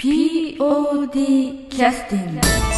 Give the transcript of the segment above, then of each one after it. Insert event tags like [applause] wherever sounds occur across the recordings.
POD キャスティング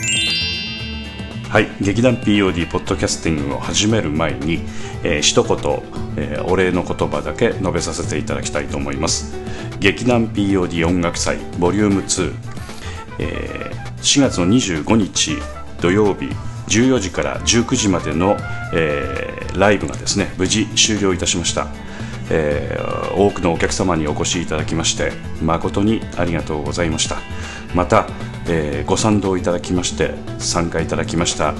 はい、劇団 POD ポッドキャスティングを始める前に、えー一言、えーお礼の言葉だけ述べさせていただきたいと思います。劇団 POD 音楽祭ボリューム2、えー4月の25日土曜日14時から19時までの、えーライブがですね無事終了いたしました。えー多くのお客様にお越しいただきまして誠にありがとうございました。また、えーご賛同いただきまして参加いただきました、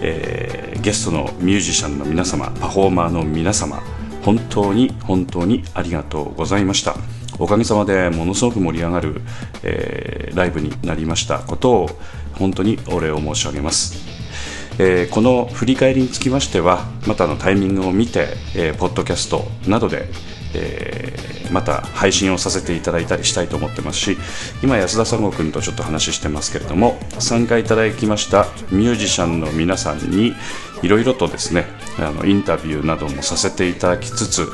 えーゲストのミュージシャンの皆様パフォーマーの皆様本当に本当にありがとうございました。おかげさまでものすごく盛り上がる、えーライブになりました。ことを本当にお礼を申し上げます。えーこの振り返りにつきましてはまたのタイミングを見て、えーポッドキャストなどで、えーまた配信をさせていただいたりしたいと思ってますし今安田三悟君とちょっと話してますけれども参加いただきましたミュージシャンの皆さんにいろいろとですねあのインタビューなどもさせていただきつつ、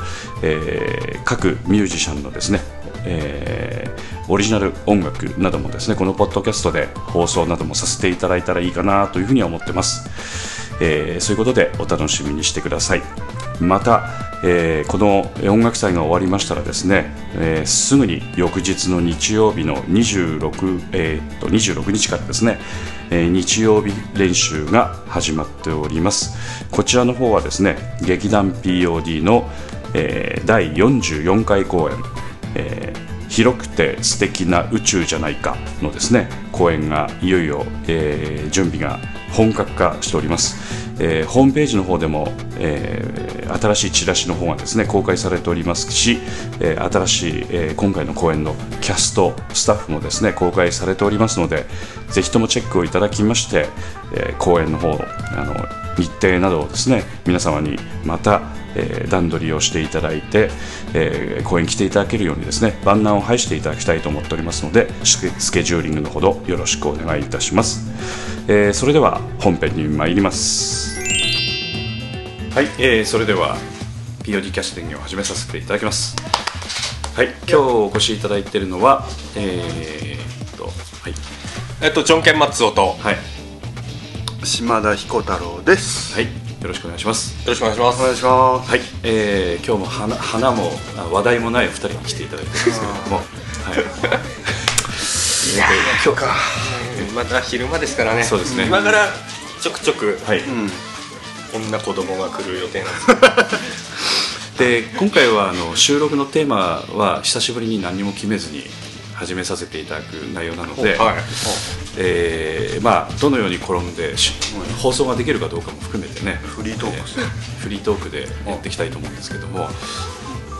えー各ミュージシャンのですねえーオリジナル音楽などもですねこのポッドキャストで放送などもさせていただいたらいいかなというふうには思ってます、えーそういうことでお楽しみにしてください。また、えーこの音楽祭が終わりましたらですね、えーすぐに翌日の日曜日の26、えーと26日からですね、えー日曜日練習が始まっております。こちらの方はですね劇団 POD の、えー第44回公演、えー広くて素敵な宇宙じゃないかのですね公演がいよいよ、えー準備が本格化しております、えーホームページの方でも、えー新しいチラシの方がですね公開されておりますし、えー新しい、え今回の公演のキャストスタッフもですね公開されておりますのでぜひともチェックをいただきまして、えー公演の方あの日程などをですね皆様にまた、えー段取りをしていただいて、えー公演来ていただけるようにですね万難を排していただきたいと思っておりますのでスケスケジューリングのほどよろしくお願いいたします、えーそれでは本編に参ります。はい、えーそれでは POD キャスティングを始めさせていただきます。はい今日お越しいただいているのはえーっとはい。えっと、ジョンケン・マッツオと、よはい。島田彦太郎です。はいよろしくお願いしますろしくお願いします。お願いします。はい、えー、今日も花花もあ話題もないお二人に来ていただいてるんですけれども、はい、今日か。まだ昼間ですからね。そうですね今からちょくちょく、はい、女子供が来る予定なんです。[laughs] で今回はあの収録のテーマは久しぶりに何も決めずに始めさせていただく内容なので、はい。えーまあ、どのように転んでし放送ができるかどうかも含めてねフリートークえーフリートークでやっていきたいと思うんですけども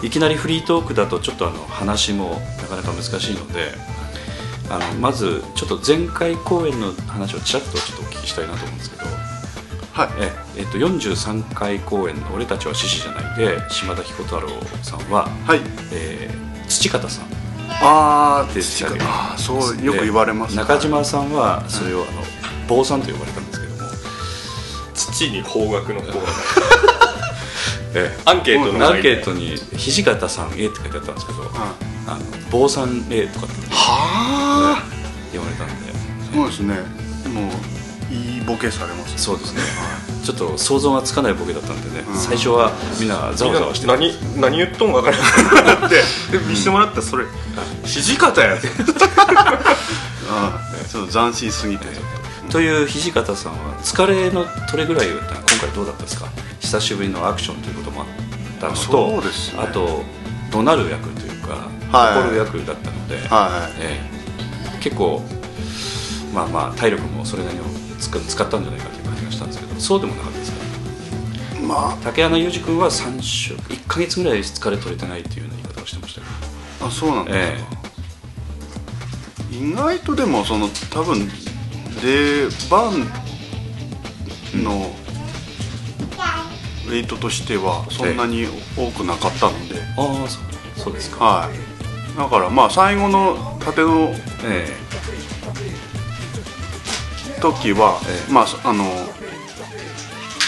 いきなりフリートークだとちょっとあの話もなかなか難しいのであのまずちょっと前回公演の話をちらっとちょっとお聞きしたいなと思うんですけど、はい。ええっと、43回公演の「俺たちは獅子じゃない」で島田彦太郎さんは、はい。えー土方さんあー、で土方あーそうよく言われます。で中島さんはそれをあの坊さんと呼ばれたんですけども、父に方角の方が。[laughs] えアンケートえのアンケートに「土方さん A」って書いてあったんですけど「あの坊さん A」とかってはあ。言われたんでそうですね。でもいいボケされます。そうですねちょっと想像がつかないボケだったんでね、うん。最初はみんなざわざわして何何言っとんか分からなくて [laughs] で見せてもらったらそれ土方やで [laughs] あちょっと斬新すぎて。という土方さんは疲れのどれぐらい今回どうだったですか？久しぶりのアクションということもあったのとね。あと怒鳴る役というか、はい。怒る役だったので、とはい。ええ。結構まあまあ体力もそれなりに使使ったんじゃないかとしたんですけどそうでもなかったですかま竹穴裕二君は3週1か月ぐらい疲れ取れてないっていうような言い方をしてましたけど。ああそうなんですか、え。意外とでもその多分出番のウェイトとしてはそんなに多くなかったので、ああそうそうですか。はい。だからまあ最後の縦のえ時は、ええ。まああの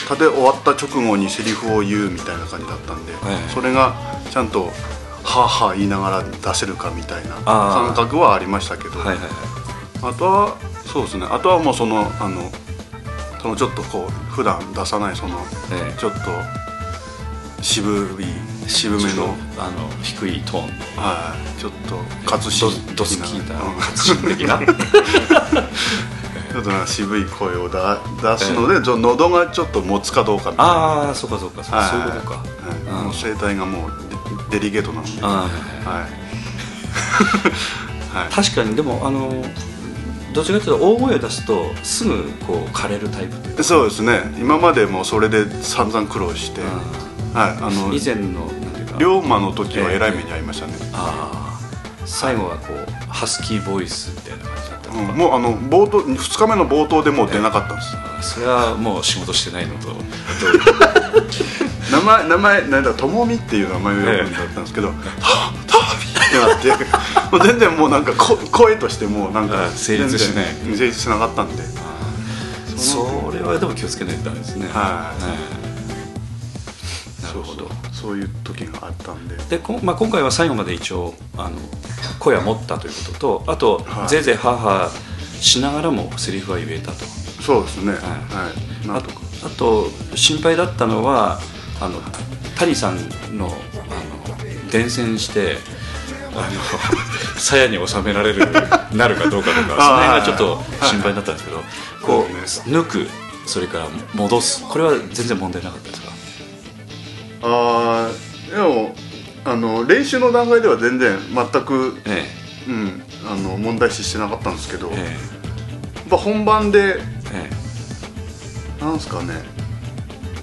縦終わった直後にセリフを言うみたいな感じだったんで、ええ。それがちゃんと「はあはあ」言いながら出せるかみたいな感覚はありましたけど、えはいはいはい。あとはそうですね。あとはもうそのあのそのちょっとこう普段出さないその、ええ。ちょっと渋い渋めの、あの低いトーン。のはい、ちょっと活心的な。うん活心的な。ち [laughs] ょっとなんか渋い声をだ出すので、ちょ喉がちょっと持つかどうかみたいな。ああそうかそうかそうはい。そういうことか。はい。うん。もう声帯がもうデデリゲートなので。はい。はい。いはい。確かにでもあのどちらかというと大声を出すとすぐこう枯れるタイプそうですね。今までもそれで散々苦労して、はい、あの以前の龍馬の時はえらい目に遭いましたね、ああ最後はこうハスキーボイスみたいな感じだった。うんもうあの冒頭2日目の冒頭でもう出なかったんです、それはもう仕事してないのと [laughs] 名前名前なんだともみっていう名前を呼ぶんだったんですけど「はあともみ!」ってなってもう全然もうなんかこ声としてもうなんかあ成立しない。成立しなかったんで。それはでも気をつけないとダメですね。はい。えなるほど。そういう時があったんで。でこ、まあ、今回は最後まで一応あの声は持ったということとあと、はい。ぜいぜいハーハーしながらもセリフは言えたと。そうですね。はい、なあんとか。あと心配だったのはあの谷さんのあの伝染してあの [laughs] 鞘に収められるなるかどうかとかその辺がちょっと心配だったんですけど、こう抜くそれから戻す。これは全然問題なかったですか？ああでもあの練習の段階では全然全く、えうん、あの問題視してなかったんですけど、えやっえぱ本番でええ。えなんですかね。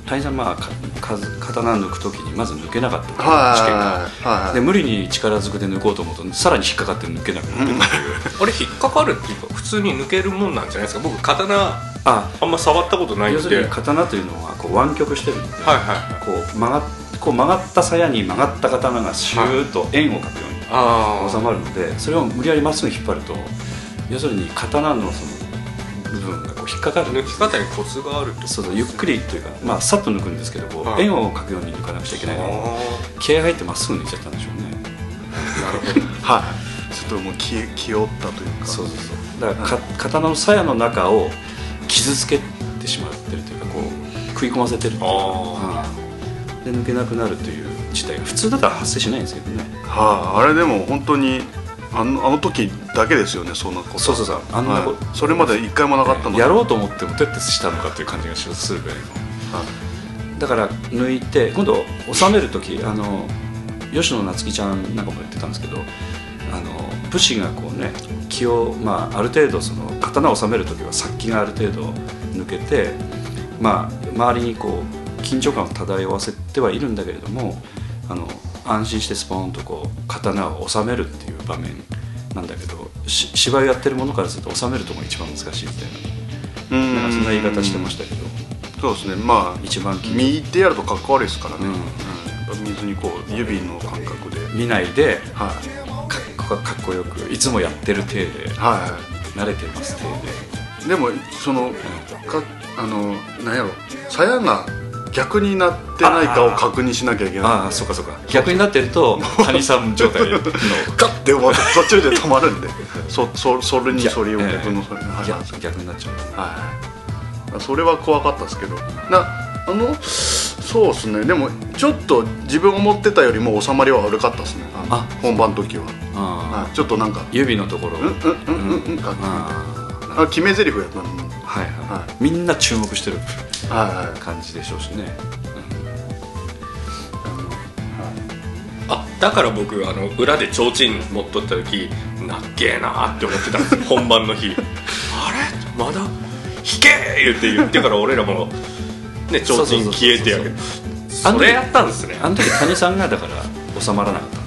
谷さんまあかか刀抜く時にまず抜けなかった。試験がはいはいはい。で無理に力ずくで抜こうと思うとさらに引っかかって抜けなくなってるっていう。あれ引っかかるっていうか普通に抜けるもんなんじゃないですか？僕刀ああんま触ったことないん要ですはいるに刀というのはこう湾曲してるので、はいはいこう曲がっこう曲がった鞘に曲がった刀がシューッと円を描くよあうに収まるのでそれを無理やりまっすぐ引っ張ると要するに刀のその部分がこう引っかかる。抜き方にコツがあるってそうそうゆっくりというかまあさっと抜くんですけどこう、はい。円を描くように抜かなくちゃいけないのであ気合が入ってまっすぐ抜いちゃったんでしょうね。なるほど。はい。[laughs] ちょっともう気気負ったというか。そうそうそう。だからか刀の鞘の中を傷つけてしまってるというかこう食い込ませてるっていうか。あうん。で抜けなくなるという事態が普通だったら発生しないんですけどね。はい、あれでも本当にあのあの時だけですよねそんなこと。そうそうそう。あんなこはい。それまで一回もなかったのでやろうと思ってもどうやってしたのかという感じがするぐらいの。はい。だから抜いて今度収める時あの吉野夏樹ちゃんなんかも言ってたんですけどあの武士がこうね気を、まあ、ある程度その刀を収める時は殺気がある程度抜けて、まあ、周りにこう緊張感を漂わせてはいるんだけれどもあの安心してスポーンとこう刀を収めるっていう場面なんだけどし芝居をやってるものからすると収めるとこが一番難しいみたいななんかそんな言い方してましたけど。そうですね。まあ一番右ってやるとかっこ悪いですからね、うん。うん。水にこう指の感覚で。見ないではいかっこかっこよくいつもやってる体では慣れてます体で。いでもそのかあのなんやろ。鞘が逆になってないかを確認しなきゃいけない。ああそうかそうか。逆になってると谷さん状態の。[laughs] カッて終わって途中で止まるんで。そそそれにそれをええ逆のそれにはい。逆逆になっちゃう。はい。それは怖かったですけど。なあのそうですね。でもちょっと自分思ってたよりも収まりは悪かったですね。あ本番の時は、あはい、ちょっとなんか。あ指のところ。うんうんうんうんうん。かああ決め台詞やったのもはいはい、はみんな注目してる。は感じでしょうしね、あだから僕あの裏で提灯持っとった時なっけえなって思ってたんです。よ本番の日。[laughs] あれ？まだ？弾けー言って言ってから俺らもね提灯消えてやけどあの時それやったんですね。あの時谷さんがだから収まらなかったんだ。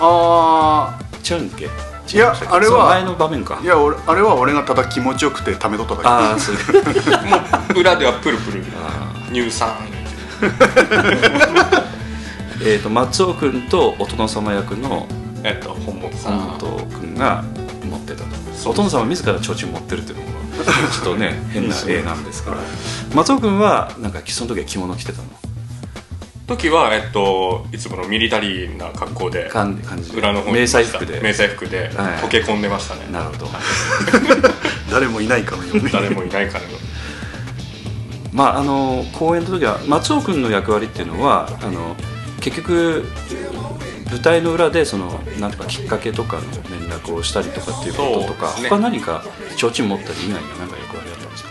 あ違うんっけいやあれは前の場面か。あいや俺あれは俺がただ気持ちよくてためとっただけ。ああそう。[laughs] もう裏ではプルプルあ乳酸。えー、と松尾君とお殿様役のえっと本本さん本本君が持ってたと。お殿様自ら提灯持ってるっていうのもちょっとね [laughs] 変な絵なんですから松尾君はなんかその時は着物着てたの？時は、えっと、いつものミリタリーな格好で感じ裏の迷彩服で。迷彩服ではい。溶け込んでましたね、なるほど。[laughs] 誰もいないかのように。[laughs] 誰もいないからのまああの公演の時は松尾君の役割っていうのはあの結局舞台の裏でそのなんとかきっかけとかの連絡をしたりとかっていうこととか、ね。他何か提灯持ったり以外には何か役割あったんですか？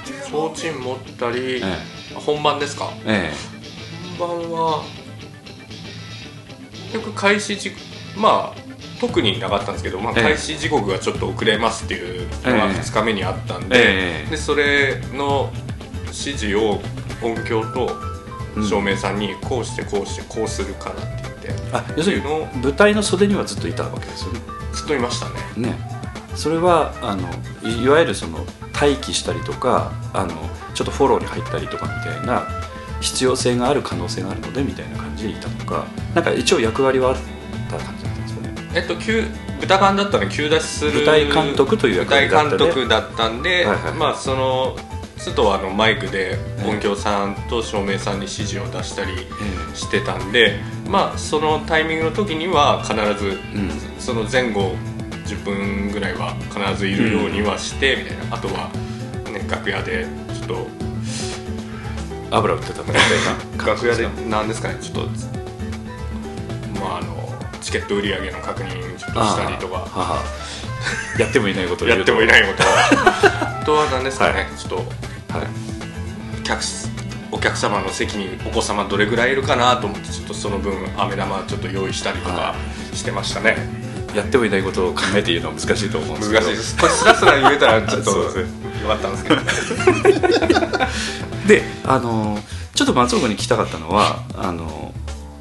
提灯持ったり、え本番ですか？え本番は結局開始時まあ特になかったんですけど、まあ、ええ。開始時刻がちょっと遅れますっていうのがええ2日目にあったんで,、ええ。でそれの指示を音響と照明さんにこうしてこうしてこうするからってて、あ要するに舞台の袖にはずっといたわけですよね。ずっといましたね。ね。それはあのいいわゆるその待機したりとかあのちょっとフォローに入ったりとかみたいな必要性がある可能性があるのでみたいな感じでいたのかなんか一応役割はあった感じだったんですかね。えっと急豚缶だったので急出しする舞台監督という役割だった舞ね台監督だったんで、はいはい。まあその都度あのマイクで音響さんと照明さんに指示を出したりしてたんで、まあそのタイミングの時には必ず、うん。その前後10分ぐらいは必ずいるようにはして、みたいな。あとは、ね、楽屋でちょっと油売ってたみたいな？[laughs] 楽屋ですかですかね？ちょっとまああのチケット売り上げの確認ちょっとしたりとか。やってもいないことをやってもいないことは。[laughs] あとは何ですかね、はい。ちょっとはい。客お客様の席にお子様どれぐらいいるかなと思ってちょっとその分飴玉ちょっと用意したりとかはしてましたね。やってもいないことを考えて言うのは難しいと思うんですけど。難しいです。これスラスラ言えたらちょっとよかったんです。け [laughs] どであのちょっと松岡に聞きたかったのはあの、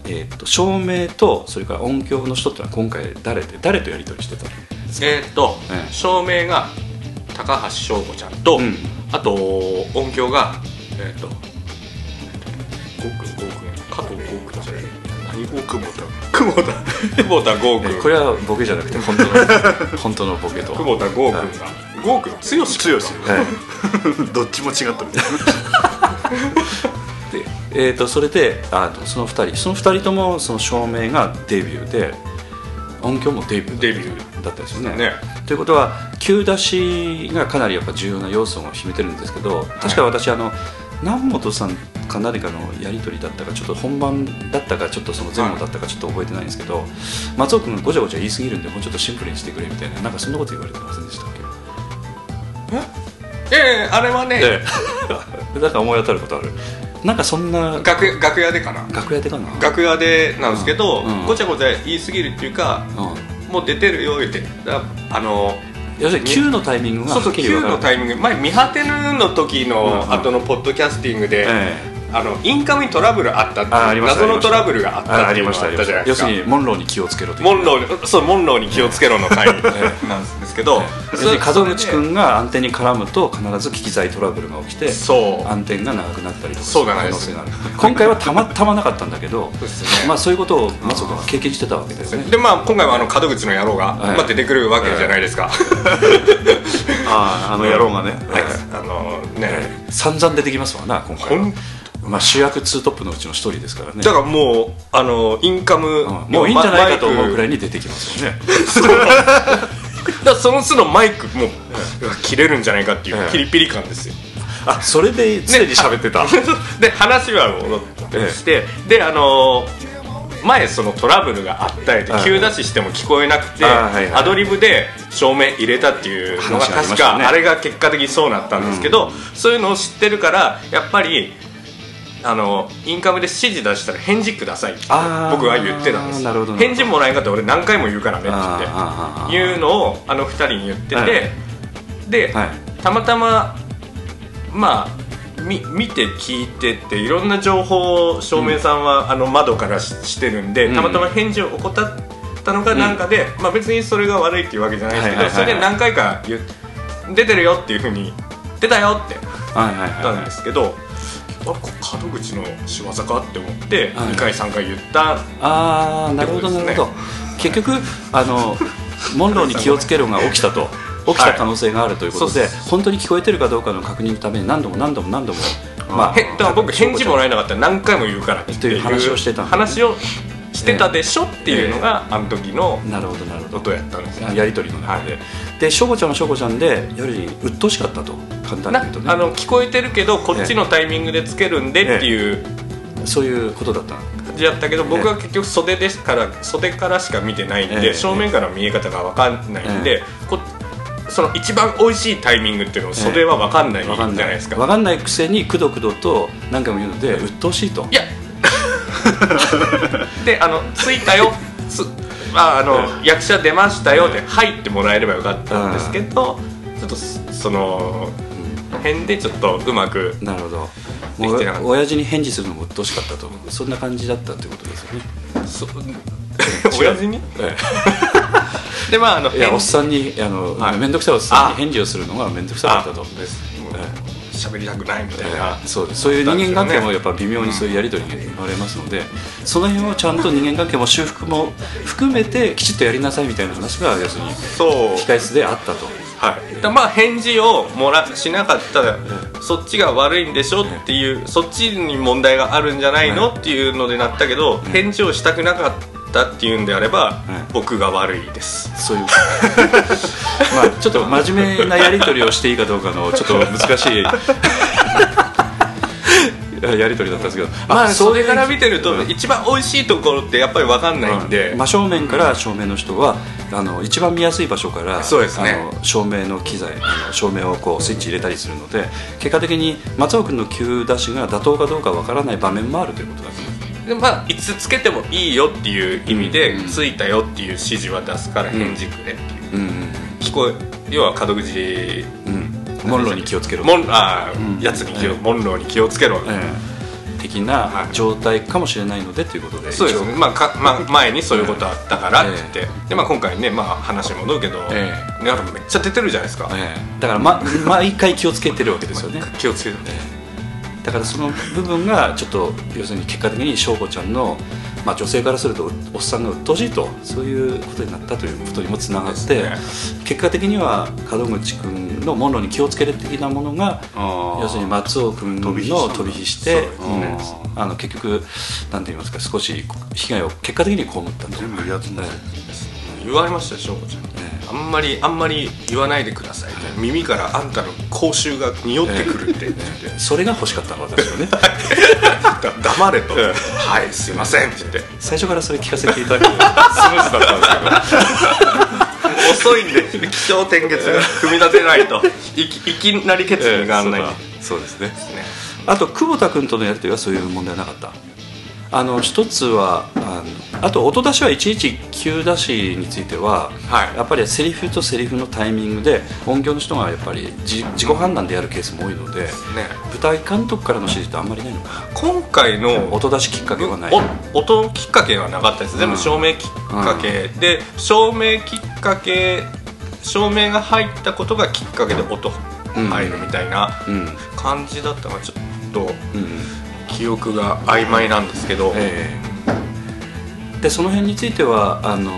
えー、と照明とそれから音響の人ってのは今回誰で誰とやり取りしてたんですか？えーっと、ええ。照明が高橋翔子ちゃんと、うんあと音響がえーっとゴーくんゴーくん加藤ゴーくんじゃない何ゴーくん久保田久保田ゴーくこれはボケじゃなくて本当の [laughs] 本当のボケと。久保田ゴーくんがゴーくん剛くん強しはい。どっちも違ったみたい [laughs] でえー、とそれであのその2人その2人ともその照明がデビューで音響もデビュー。デビュー。だったですよね。ね。ということは急出しがかなりやっぱ重要な要素を秘めてるんですけど確か私、あの南本さんか何かのやり取りだったかちょっと本番だったかちょっとその前後だったかちょっと覚えてないんですけど、松尾君がごちゃごちゃ言い過ぎるんでもうちょっとシンプルにしてくれみたいななんかそんなこと言われてませんでしたっけ？ええあれはね、ええ。[laughs] なんか思い当たることある？なんかそんな楽屋楽屋でかな？楽屋でかな？楽屋でなんですけど、うんうん。ごちゃごちゃ言い過ぎるっていうかうん。もう出てるよ言って。だあの要するに Q のタイミングがそうそうはっきり Q 分かるのタイミング。前見果てぬの時の後のポッドキャスティングで、えあのインカムにトラブルあったっていうあありました謎のトラブルがあったっていうのがあったじゃないですか。要するにモンローに気をつけろという。モンローそうモンローに気をつけろの回なんですけど、要するに門口君が暗転に絡むと必ず機器材トラブルが起きてそう。暗転が長くなったりとかそうなんです。可能性がある。今回はたまたまなかったんだけどそうですね。まあそういうことを松岡は経験してたわけですね。でまあ今回はあの門口の野郎が、はい。まあ、出てくるわけじゃないですか、あああの野郎がね、はい。あのね、散々出てきますわな今回はまあ主役ツートップのうちの一人ですからね。だからもうあのインカム、うん。もういいんじゃないかと思うくらいにに出てきますよね。だその都度マイクもう切れるんじゃないかっていうええ。ピリピリ感ですよ。あそれで常に喋ってた、[laughs] で話は戻ってして、であの前そのトラブルがあったりではい。急出ししても聞こえなくてアドリブで照明入れたっていうのが確かあれが結果的にそうなったんですけどそういうのを知ってるからやっぱりあのインカムで指示出したら返事くださいって僕は言ってたんです返事もらえんかったら俺何回も言うからねって言って。いうのをあの二人に言ってて、はい。で、はい。たまたままあみ見て聞いてっていろんな情報を照明さんは、あの窓からししてるんで、うん。たまたま返事を怠ったのかなんかで、まあ、別にそれが悪いっていうわけじゃないですけど、はいはいはいはい。それで何回か言う出てるよっていうふうに出たよってはいはい言ったんはいですけど、あこ門口の仕業かって思って、はい。2回3回言ったああなるほどなるほど。結局あのモンローに気をつけろが起きたと。起きた可能性があるということで、はい本当に聞こえてるかどうかの確認のために何度も何度も何度も。まへだから僕返事もらえなかったら何回も言うからってという話をしてた話をしてたでしょっていうのが、あの時のなるほどなるほど。ことやったんですよ。やり取りの中で、でしょこちゃんはしょこちゃんでやはり鬱陶しかったと。簡単にな言うとね。あの聞こえてるけどこっちのタイミングでつけるんでっていうそういうことだった。じやったけど僕は結局袖ですから袖からしか見てないんで、ええ。正面から見え方が分かんないんで、こその一番美味しいタイミングっていうのを袖は分かんないじゃないですか、わかんないくせにくどくどと何回も言うので鬱陶しいと。いやであの着いたよ。つああの役者出ましたよ。で入ってもらえればよかったんですけどちょっとそその辺でちょっとうまくなるほど。できてなかった。親父に返事するのも鬱陶しかったとそんな感じだったってことですよね。そ [laughs] 親父に？え [laughs] でまああのえいやおっ返さんにあの、はい。面倒くさいおっさんにあ。返事をするのが面倒くさかったとあです。もうえ喋りたくないみたいえなそうそういう人間関係もやっぱ微妙にそういうやり取りが生まれますので、その辺をちゃんと人間関係も修復も含めてきちっとやりなさいみたいな話が要するにそう。控え室であったと。はい、だまあ返事をもらしなかったらそっちが悪いんでしょっていうそっちに問題があるんじゃないのっていうのでなったけど返事をしたくなかったっていうんであれば僕が悪いです。そういう。まあちょっと真面目なやり取りをしていいかどうかのちょっと難しい。[laughs] やり取りだったんですけど。まあそれから見てると一番美味しいところってやっぱり分かんないんで。真正面から正面の人はあの一番見やすい場所からそうですね。あの照明の機材あの照明をこうスイッチ入れたりするので結果的に松尾君の急出しが妥当かどうかわからない場面もあるということだねでまあいつつけてもいいよっていう意味でうん。ついたよっていう指示は出すから返事くれっていう。うん。聞こえ要は門口モンローに気をつけろ。モンあー、うん。やつに気を、ええ。モンローに気をつけろ、ええ。的な状態かもしれないのでということでそうですね、まあかまあ、前にそういうことあったからって。え言って、でまあ、今回ね、まあ、話戻るけど、えね、あれめっちゃ出てるじゃないですか、ええ。だから、ま、毎回気をつけてるわけですよね。[laughs] 気をつけてだからその部分がちょっと要するに結果的に翔子ちゃんの、まあ、女性からするとおっさんが鬱陶しいとそういうことになったということにもつながって、です結果的には門口君のモンローに気をつける的なものが要するに松尾君の飛び火してねうん。あの結局なんて言いますか少し被害を結果的に被ったと。全部やつのえ言われましたよ翔子ちゃん、んまりあんまり言わないでくださいって、耳からあんたの口臭が匂ってくるって。言って、えそれが欲しかったの私はね。だ [laughs] 黙れと、はいすいません。って。言って最初からそれ聞かせていただく。とスムーズだったんですけど。[laughs] 遅いんで。気象点結が組み立てないと。いきいきなり決意があんないんで。そうですね。ね。あと久保田君とのやり取りはそういう問題はなかった？あの一つはあのあと音出しはいちいち急出しについては、はい。やっぱりセリフとセリフのタイミングで音響の人がやっぱり自自己判断でやるケースも多いのでね。舞台監督からの指示ってあんまりないのかな。今回の音出しきっかけはない。お音きっかけはなかったです。全部照明きっかけ、で照明きっかけ照明が入ったことがきっかけで音入るみたいなうん。感じだったのがちょっとうん記憶が曖昧なんですけど、ええ。でその辺についてはあの、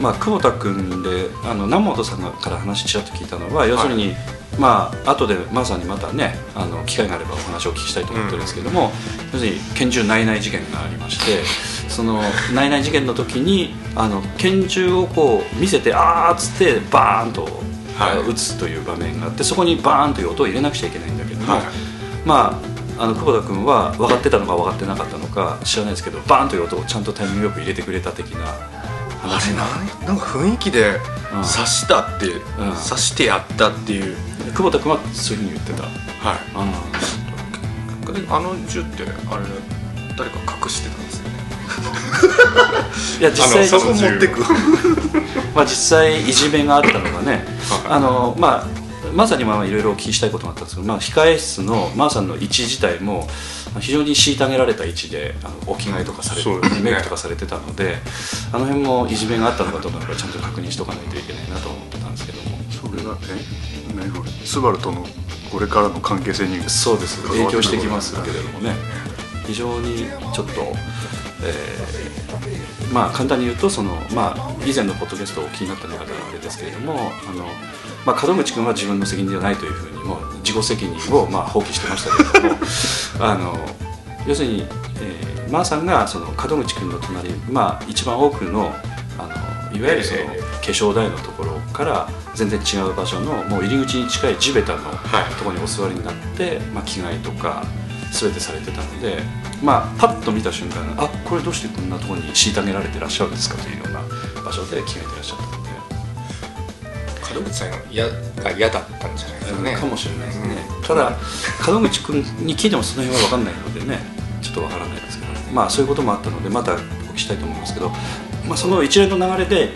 まあ、久保田君であの南本さんがから話ちらっと聞いたのは要するに、まあ後でまさにまたねあの機会があればお話をお聞きしたいと思ってるんですけども、要するに拳銃内々事件がありましてその内々事件の時にあの拳銃をこう見せてあーっつってバーンと、はい。撃つという場面があってそこにバーンという音を入れなくちゃいけないんだけども、はい。まああの久保田君は分かってたのか分かってなかったのか知らないですけどバーンという音をちゃんとタイミングよく入れてくれた的なあ話れなんなんか雰囲気でうん。刺したって、ん。刺してやったっていう。久保田君はそういうふうに言ってた。はい。ああの銃ってあれ誰か隠してたんですよね。いや実際そこ持ってくまあ、実際いじめがあったのがね、はい。あのまあ、まさにまあいろいろお聞きしたいことがあったんですけど、まあ、控え室のマーさんの位置自体も非常に虐げられた位置であのお着替えとかされて、そうですね。メイクとかされてたのであの辺もいじめがあったのかどうかちゃんと確認しとかないといけないなと思ってたんですけども。それがえ？何これ？スバルとのこれからの関係性にそうです。影響してきますけれどもね。非常にちょっと、えーまあ簡単に言うとその、まあ、以前のポッドキャストをお聞きになった方はあれですけれどもあの、まあ、門口君は自分の責任ではないというふうにもう自己責任をまあ放棄してましたけれども [laughs] あの要するに、えー、マーさんがその門口君の隣、まあ、一番多くのあのいわゆるそのえ化粧台のところから全然違う場所のもう入り口に近い地べたのはい。ところにお座りになって、まあ、着替えとか全てされてたので、まあ、パッと見た瞬間あこれどうしてこんなところに虐げられてらっしゃるんですかというような場所で着替えてらっしゃった門口さんが嫌だったんじゃないですかね。かもしれないですね、ただ門口君に聞いてもその辺は分かんないのでねちょっと分からないですけど、まあそういうこともあったのでまたお聞きしたいと思いますけど、まあ、その一連の流れで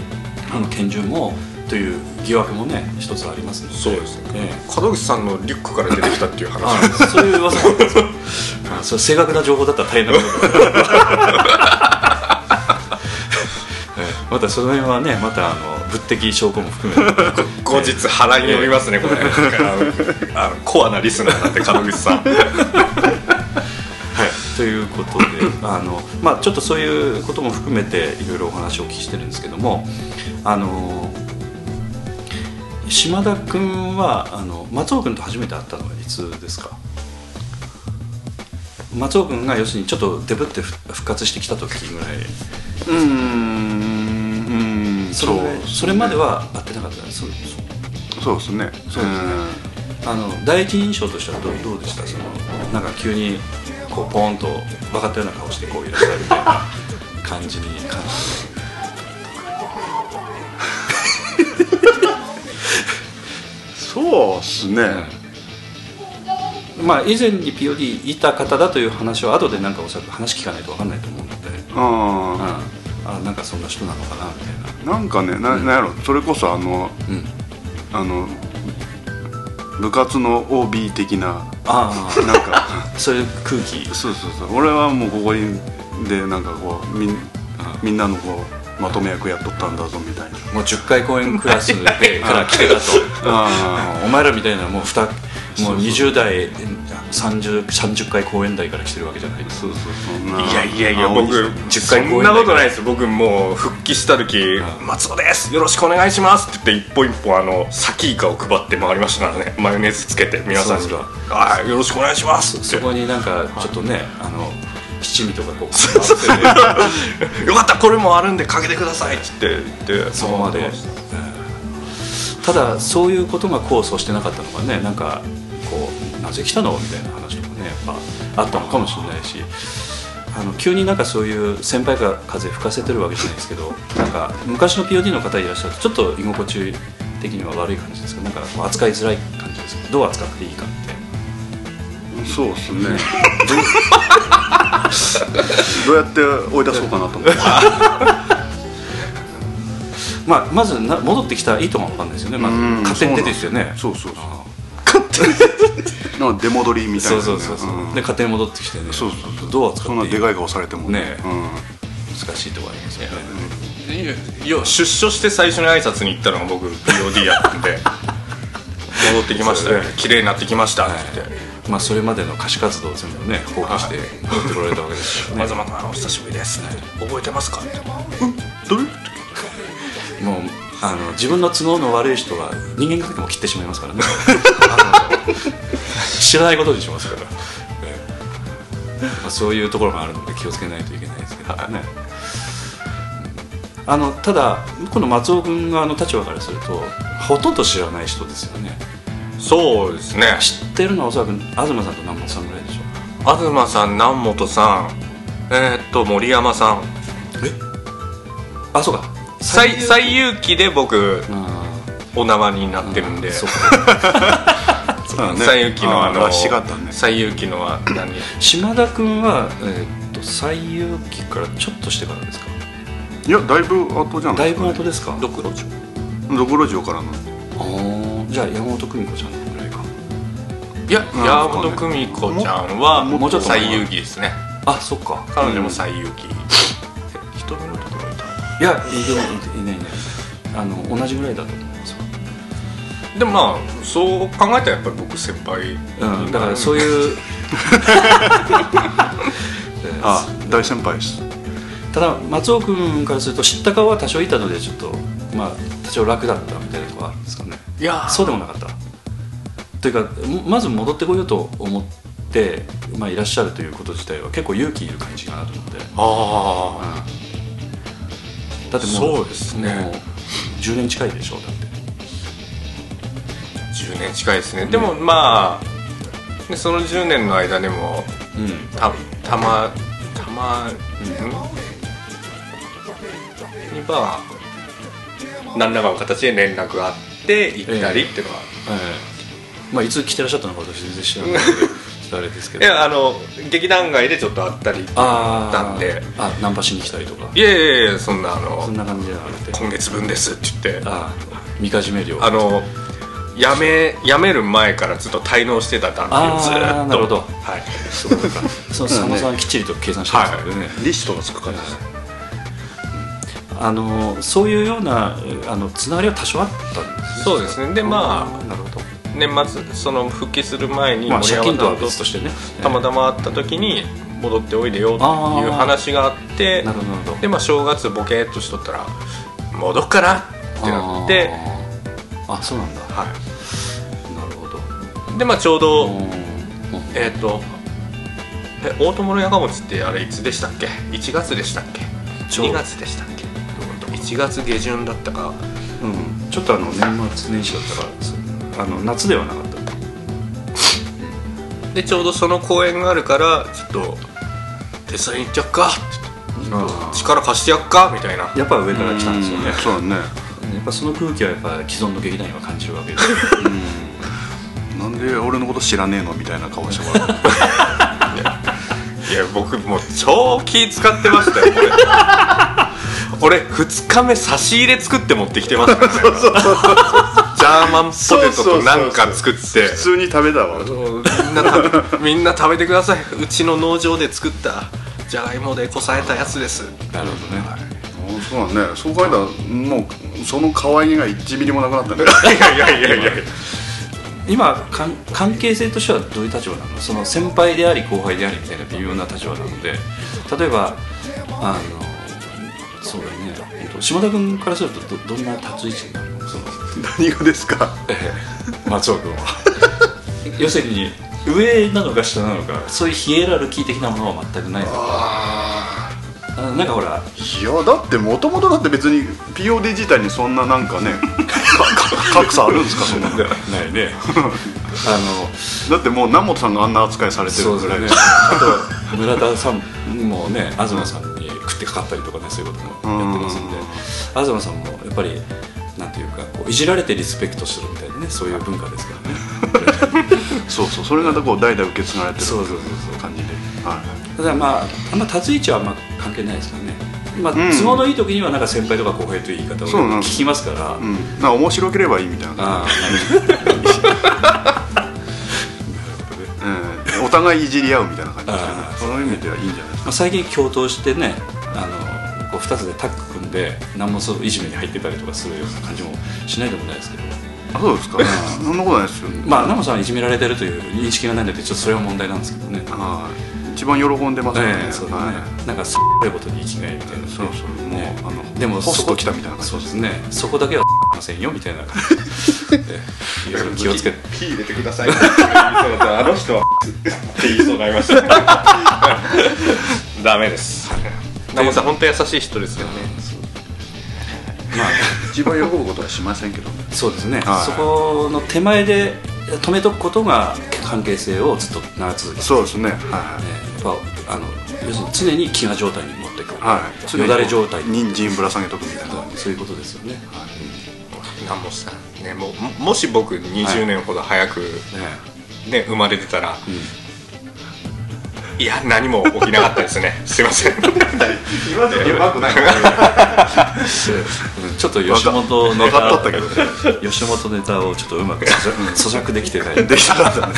あの拳銃もという疑惑もね一つありますので。そうですね、ええ。門口さんのリュックから出てきたっていう話。そういう噂もあったんですよ。あそれ正確な情報だったら大変なことだええまたその辺はねまたあの物的証拠も含めて。[laughs] 後日腹に読みますねこれ。[laughs] あのコアなリスナーなんで門口さん。[laughs] はい、ということであの、まあ、ちょっとそういうことも含めていろいろお話をお聞きしてるんですけどもあの島田君はあの松尾君と初めて会ったのはいつですか？松尾君が要するにちょっとデブってふ復活してきた時ぐらい。うんそれそう。それまでは会ってなかった。そう。そうですね。そうですね。あの第一印象としてはどうどうでした？そのなんか急にこうポーンと分かったような顔してこういらっしゃるみたいな感じに。関してそうっすね、まあ以前に POD いた方だという話は後でなんかおそらく話聞かないと分かんないと思うので、うん、ああなんかそんな人なのかなみたいな。あなんかねな,、なんやろそれこそあのうん。あの部活の OB 的なあなんか。あ [laughs] そういう空気。そうそうそう。俺はもうここにでなんかこうみんみんなのこうまとめ役やっとったんだぞみたいな。もう10回公演クラスで [laughs] から来てたと。あお前らみたいなもう2もう20代 30, 30回公演台から来てるわけじゃない。ですそうそうそんないやいやいや青僕10回公演そんなことないです僕もう復帰した時「松尾です。よろしくお願いします」って言って一歩一歩あのサキイカを配って回りましたからね。マヨネーズつけて皆さんに。そう「はいよろしくお願いします」そこになんかちょっとねあの七味とかこうよかったこれもあるんでかけてください」って言って [laughs] そこまで、うんただそういうことが功を奏してなかったのがねなんかなぜ来たの？みたいな話とかねやっぱあったのかもしれないしあの急になんかそういう先輩が風吹かせてるわけじゃないですけどなんか昔の POD の方いらっしゃるとちょっと居心地的には悪い感じですけどなんか扱いづらい感じですけどどう扱っていいかって。そうですね。[laughs] どうやって追い出そうかなと思って。[laughs] まあ、まずな戻ってきた意図が分かんないですよね、まずうん勝手に出てきてね。そうそうそうあなんか出戻りみあたいなそうそうそうそう、ん。で勝手に戻ってきてね。そうそうそう。どう扱っていいそんなでかい顔されてもね。うん。難しいところありますよね、いやいや出所して最初に挨拶に行ったのが僕 POD やったんで戻ってきましたね。綺麗になってきましたって。言ってまあ、それまでの歌手活動を全部ね放棄して戻ってこられたわけです「からね東さんお久しぶりです」って。覚えてますか?」ってどれ？もうあの自分の都合の悪い人は人間関係も切ってしまいますからね [laughs] 知らないことにしますから、ええ。まあ、そういうところがあるので気をつけないといけないですけど。ね。あのただこの松尾君側の立場からするとほとんど知らない人ですよね。そうですね。知ってるのはおそらく東さんと南本さんぐらいでしょ東さん南本さん。えーっと森山さん。あそうか。最最有機で僕あお縄になってるんで、ーそっかそうだね。最有機のあのったね。最有機のは何？島田君は、えーっと最有機からちょっとしてからですか？いやだいぶ後じゃないだいぶか後ですか？ドクロドクロ城からのあーじゃあ山本久美子ちゃんぐらいか。いやうん山本久美子ちゃんはももうちょっと前。最有機ですね。あそっか。彼女も最有機、瞳のところいたいやいいいないいない。あの同じぐらいだと思いますよでもまあそう考えたらやっぱり僕先輩うん、だからそういう [laughs] あ大先輩です。ただ松尾君からすると知った顔は多少いたのでちょっとまあ多少楽だったみたいなところあるんですかね。いやそうでもなかった。というかもまず戻ってこようと思って、まあ、いらっしゃるということ自体は結構勇気いる感じかなと思ってあだってもうそうですね。もう10年近いでしょだって。あ10年近いですね。でもまあねその10年の間でもうん。たたまたまにまあ何らかの形で連絡があって行ったりっていうのは、ええ。まあいつ来てらっしゃったのか私全然知らないので [laughs] あれですけいどやあの劇団街でちょっと会ったりあたんであナンパしに来たりとか。いやいやいやそんなあのそんな感じではなくて。今月分ですって言って。ああみかじめ料。あの辞め辞める前からずっと滞納してた団体をずーっと。なるほど。はい。そうか。その佐野さんはきっちりと計算してますけどね、リストがつくからですあのそういうようなあのつながりは多少あったんですね。そうですね。でまあなるほど。あ年末その復帰する前にまあ森山さんと別としてね。たまたま会った時に戻っておいでよっていう話があってなるほどなるほど。でまあ正月ボケーっとしとったら戻っかなってなってあそうなんだ。はなるほど。いでまあちょうどうん。えっ、とえ大友のやかもちってあれいつでしたっけ？1月でしたっけ？ちょう2月でしたっけ？1月下旬だったか。うん。ちょっとあの年末年始だったからあの夏ではなかった。でちょうどその公演があるからちょっと手伝いに行っちゃっか。って力貸してやっかみたいな。やっぱ上から来たんですよね。うん。そうだねぱその空気はやっぱ既存の劇団員は感じるわけで。すなんで俺のこと知らねえのみたいな顔してもらう [laughs] いや僕もう超気使ってましたよ俺俺2日目差し入れ作って持ってきてましたからね。ジャーマンポテトとなんか作って。普通に食べたわ。そうみんな食べみんな食べてください。うちの農場で作ったじゃがいもでこさえたやつです。なるほどねそうだね。そう考えたらもうその可愛げが1ミリもなくなったね。いやいやいやいや。今かん関係性としてはどういう立場なの？その先輩であり後輩でありみたいな微妙な立場なので。例えばあのそうだね。えっと島田君からするとどどんな立ち位置になるの？その何がですか？ええ。松尾君は。[laughs] 要するに上なのか下なのかそういうヒエラルキー的なものは全くないのあなんかほら。いやだってもともとだって別に POD 自体にそんななんかね [laughs] 格差あるんですか？そんな。ないね。[laughs] あのってもう南本さんがあんな扱いされてるぐらいね。あと村田さんもね東さんに食ってかかったりとかねそういうこともやってますんで。東さんもやっぱりなんていうかこういじられてリスペクトするみたいなねそういう文化ですからね。[laughs] そうそう。それがこう代々受け継がれてる感じで。はいただまああんま立つ位置はあんま関係ないですからね。まあ、ん。都合のいい時にはなんか先輩とか後輩という言い方を聞きますから、うん。な面白ければいいみたいなあうん。お互いいじり合うみたいな感じでね。その意味ではいいんじゃないですまあ、最近共闘してねあのこう2つでタッグ組んで何もそういじめに入ってたりとかするような感じもしないでもないですけど。かあそうですか。そんなことないですよまあ南本さんはいじめられてるという認識がないのでちょっとそれは問題なんですけどね。はい一番喜んでますよね。ね、はい。なんかすっいことに生きがいみたいなね、そうそうもうね。あのでもそこト来たみたいな感じ。そうですね。そこだけはませんよみたいな感じで。[laughs] ええ気をつけて。ピー入れてください。って言いそうだったあの人はって言いそうになりました。[laughs] ダメです。ナモさん本当優しい人ですよね。まあ [laughs] 一番喜ぶことはしませんけど。ねそうですね、はい。そこの手前で止めとくことが関係性をずっと長続きそうですね。はい。ねぱあの要するに常に飢餓状態に持ってくる、はい。よだれ状態に。人参ぶら下げとくみたいな。そういうことですよね、南本さん。ねもうももし僕20年ほど早く、ね生まれてたら、いや何も起きなかったですねすいません。今ではうまくないうん。ちょっと吉本ネタっとったけどね吉本ネタをちょっとうまく咀嚼できてないできたかったね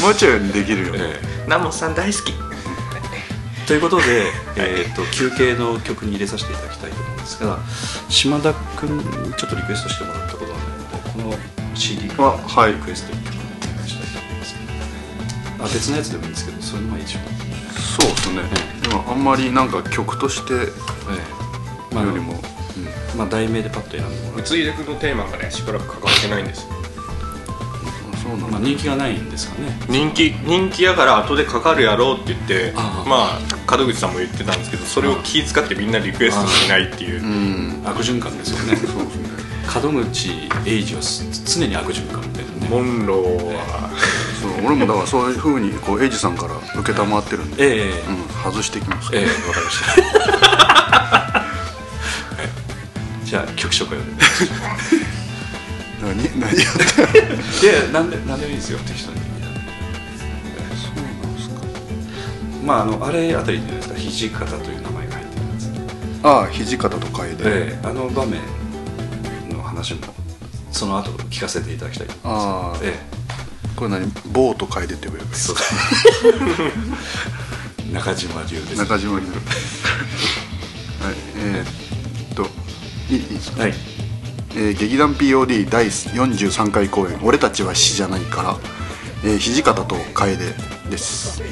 もうちょいできるよねええ南本さん。大好きということで、えー、と休憩の曲に入れさせていただきたいと思うんですが島田君にちょっとリクエストしてもらったことがあるのでこの CD からあはい。リクエストをお願いしたいと思います。あ別のやつでもいいんですけどそれのまあ一応、そうですね。でもあんまりなんか曲としてよええまありも。うん。まあ、題名でパッと選んでもら宇津井出君のテーマがねしばらく関わってないんですう、まあ、そうなんだ。人気がないんですかね。人気人気やから後でかかるやろうって言ってああ。まあ門口さんも言ってたんですけどそれを気遣ってみんなリクエストしないっていう。うん。悪循環ですよね。そうですね。門口英二は常に悪循環みたいなね。モンローは。[laughs] そう俺もだからそういうふうにこうエイジさんから受けたまってるんで、ええ。うん、外してきます。ええ。わかりました。え [laughs] じゃあ曲紹介をね [laughs] 何何やってるでなんでなんでもいいですよ適当に。そうなんですか。まああのあれあたりじゃないですか土方という名前が入ってるやつ。ああ土方と書いて、ええあの場面の話もその後聞かせていただきたいと思いああ。ますえ。これ何？棒と書いてって言えばいいえそう [laughs] 中島流です。中島にはいえー、っといいいいですか、はいえー劇団 POD 第43回公演「俺たちは死じゃないから」えー土方と楓です。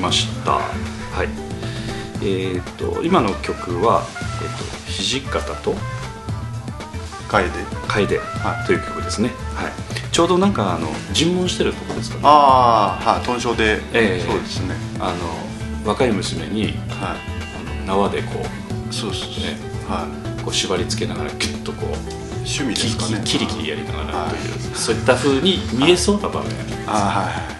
ました。はい。えー、と今の曲は、えー、と土方と楓。楓。はい。という曲ですね、はい、ちょうどなんかあの尋問してるとこですかね。ああはい。豚章で、ええ。そうですね。あの若い娘にはい。あの縄でこう,、そうそうそう、ね、はい。こう縛り付けながらキュッとこう趣味でキすかね。キリキリやりながらという、はい。そういった風に見えそうな場面、ああはいはい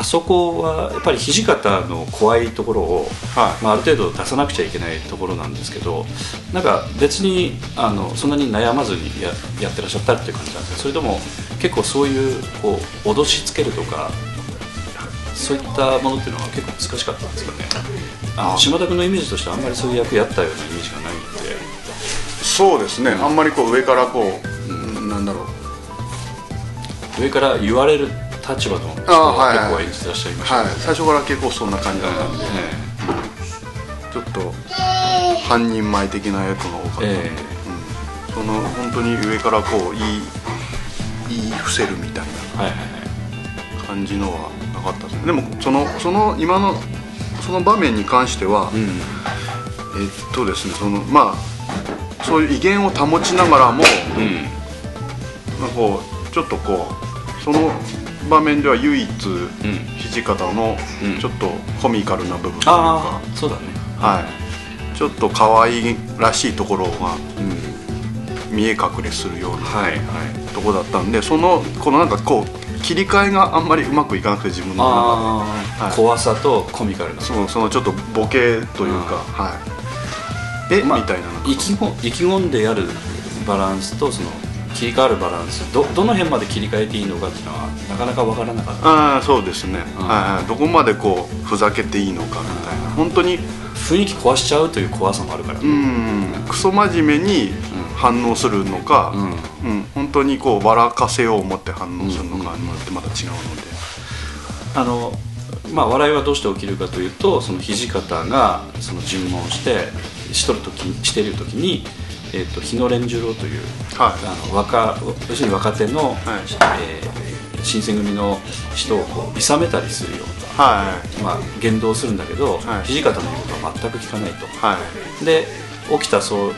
あそこはやっぱり土方の怖いところを、はい。まあ、ある程度出さなくちゃいけないところなんですけどなんか別にあのそんなに悩まずにややってらっしゃったっていう感じなんですかそれとも結構そういうこう脅しつけるとかそういったものっていうのは結構難しかったんですかね。あの島田君のイメージとしてはあんまりそういう役やったようなイメージがないんで。そうですね、あんまりこう上からこう、なんだろう。上から言われる立場の結構演じてらっしゃいましたはい。ね、最初から結構そんな感じだったんで、ちょっと半人前的な役が多かったんで、え。うん、その本当に上からこう言い言い伏せるみたいはいはいはい。な感じのはなかったですね。でもそのその今のその場面に関しては、うん。えっとですねそのまあそういう威厳を保ちながらも、うん。まあこうちょっとこうその場面では唯一、土方のうん。ちょっとコミカルな部分というあか、あそうだね。はい、ちょっと可愛いらしいところがうん。見え隠れするようなはいはい。ところだったんでそのこのなんかこう切り替えがあんまりうまくいかなくて自分の中ああ、はい。怖さとコミカルな。でそのそのちょっとボケというか、はい。え、まあみたいな意気込んでやるバランスとその切り替わるバランス。どどの辺まで切り替えていいのかっていうのはなかなかわからなかった。ああそうですね、うん。はいはい、どこまでこうふざけていいのかみたいな。本当に雰囲気壊しちゃうという怖さもあるから。うねん。クソ真面目に反応するのか、うん。うん。本当にこう笑かせよう思って反応するのかによってまた違うので、あのまあ笑いはどうして起きるかというとその土方がその尋問してしとる時している時に、えっと日野連十郎という、はい。あの若要するに若手の、はい。えー新選組の人をこういさめたりするようなはい。まあ、言動するんだけど、はい。土方の言うことは全く聞かないと、はい。で起きた掃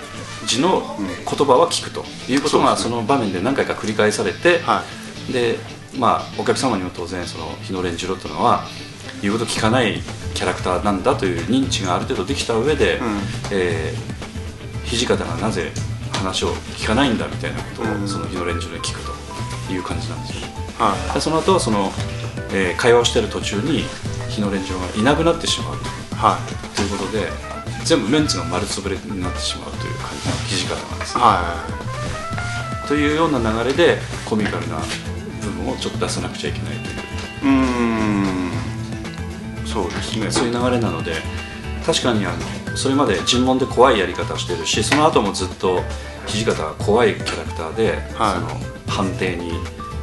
除の言葉は聞くということがそ,、の場面で何回か繰り返されて、はでまあお客様にも当然その日野連次郎というのは言うこと聞かないキャラクターなんだという認知がある程度できた上で、うん。えー土方がなぜ話を聞かないんだみたいなことを、うん。その日野連次郎に聞くという感じなんですよね。はでその後その、えー会話をしている途中に日野連次郎がいなくなってしまうと。い。はということで全部メンツが丸つぶれになってしまうという感じの土方なんですいね、はというような流れでコミカルな部分をちょっと出さなくちゃいけないという。いうーん。そうですね。そういう流れなので確かにあのそれまで尋問で怖いやり方をしてるしその後もずっと土方が怖いキャラクターで、はい。その判定に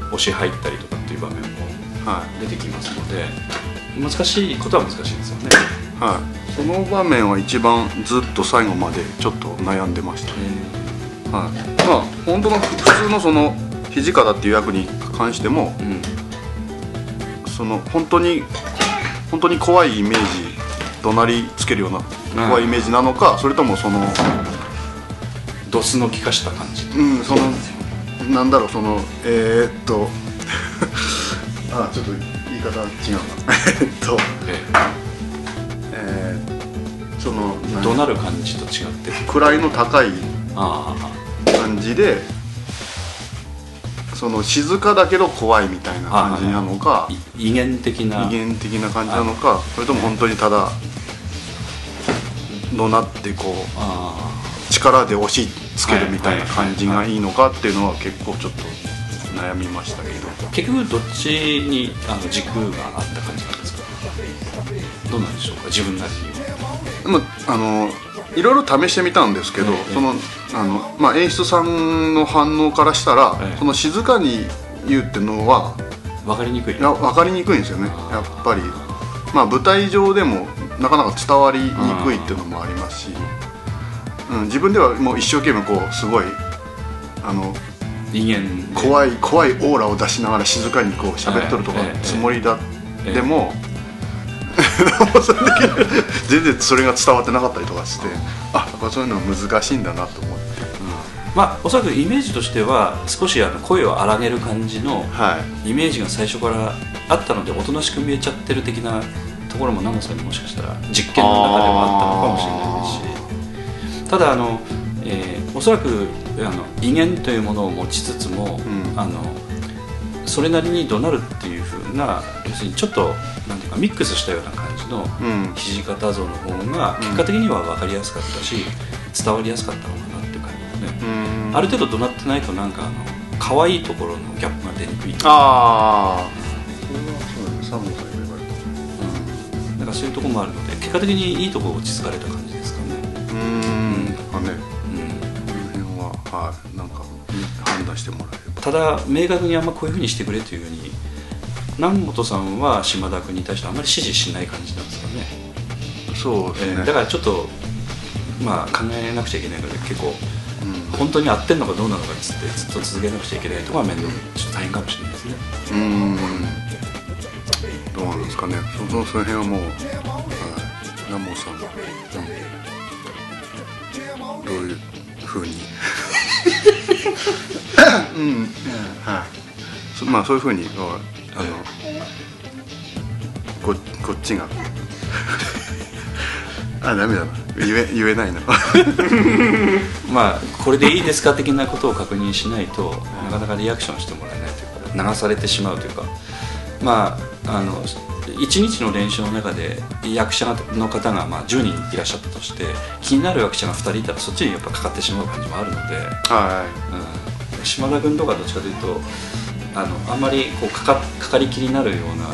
押し入ったりとかっていう場面もはい。出てきますので難しいことは難しいですよね。はい。その場面は一番ずっと最後までちょっと悩んでましたね。はい。まあ本当の普通のその土方っていう役に関してもうん。その本当に本当に怖いイメージ怒鳴りつけるような怖いイメージなのか、それともそのドスの効かした感じ？うんそのなんだろうそのえー、っと [laughs] あちょっと言い方違うな。[laughs] えっとええ。ー、そのえ怒鳴る感じと違って。位の高いあ感じでその静かだけど怖いみたいな感じなのか威厳的な。威厳的な感じなのかそれとも本当にただ怒鳴ってこうあ力で押し付けるみたいな感じがいいのかっていうのは結構ちょっと悩みましたけど。ー結局どっちにあの軸があった感じなんですか？どうなんでしょうか？自分なりに。はでもあのいろいろ試してみたんですけど、ええ。そのあの、まあ、演出さんの反応からしたら、ええ。その静かに言うっていうのは分かりにくい。いや分かりにくいんですよね。やっぱり。まあ舞台上でもなかなか伝わりにくいっていうのもありますし、うん、自分ではもう一生懸命こうすごいあの怖い怖いオーラを出しながら静かにこう喋っとるとかええ。つもりだ、ええ。でも [laughs] 全然それが伝わってなかったりとかしてあやっぱそういうのは難しいんだなと思って。まあおそらくイメージとしては少しあの声を荒げる感じのはい。イメージが最初からあったのでおとなしく見えちゃってる的なところも長さんにもしかしたら実験の中ではあったのかもしれないですし。ただあの、えーおそらくあの威厳というものを持ちつつも、うん。あのそれなりに怒鳴るっていうふうな要するにちょっとなんていうかミックスしたような感じのうん。土方像の方が結果的には分かりやすかったし、伝わりやすかったのかなっていう感じですね、うん。ある程度怒鳴ってないとなんかあの可愛いところのギャップが出にくいああそれはそうだねサムさん言われた。うん、だからそういうところもあるので結果的にいいところを落ち着かれた感じですかね、うーん。あね。うん、この辺ははい。なんか判断してもらえれば。ただ明確にあんまこういうふうにしてくれというふうに南本さんは島田君に対してあんまり指示しない感じなんですかね、そうですね、えーだからちょっとまあ考えなくちゃいけないので結構うん。本当に合ってんのかどうなのかっつってずっと続けなくちゃいけないとかは面倒ちょっと大変かもしれないですね。うーん。どうなんですかね。そのその辺はもう、はい、南本さんが、うん、どういうふうに。[laughs] うん、はい。そまあそういうふうにあのここっちが。[laughs] あダメだ。な言え言えないな [laughs] まあこれでいいですか的なことを確認しないとなかなかリアクションしてもらえないというか流されてしまうというか。まああの1日の練習の中で役者の方がまあ10人いらっしゃったとして気になる役者が2人いたらそっちにやっぱかかってしまう感じもあるので、はうん、島田君とかどっちかというとあのあんまりこうかかかかりきりになるような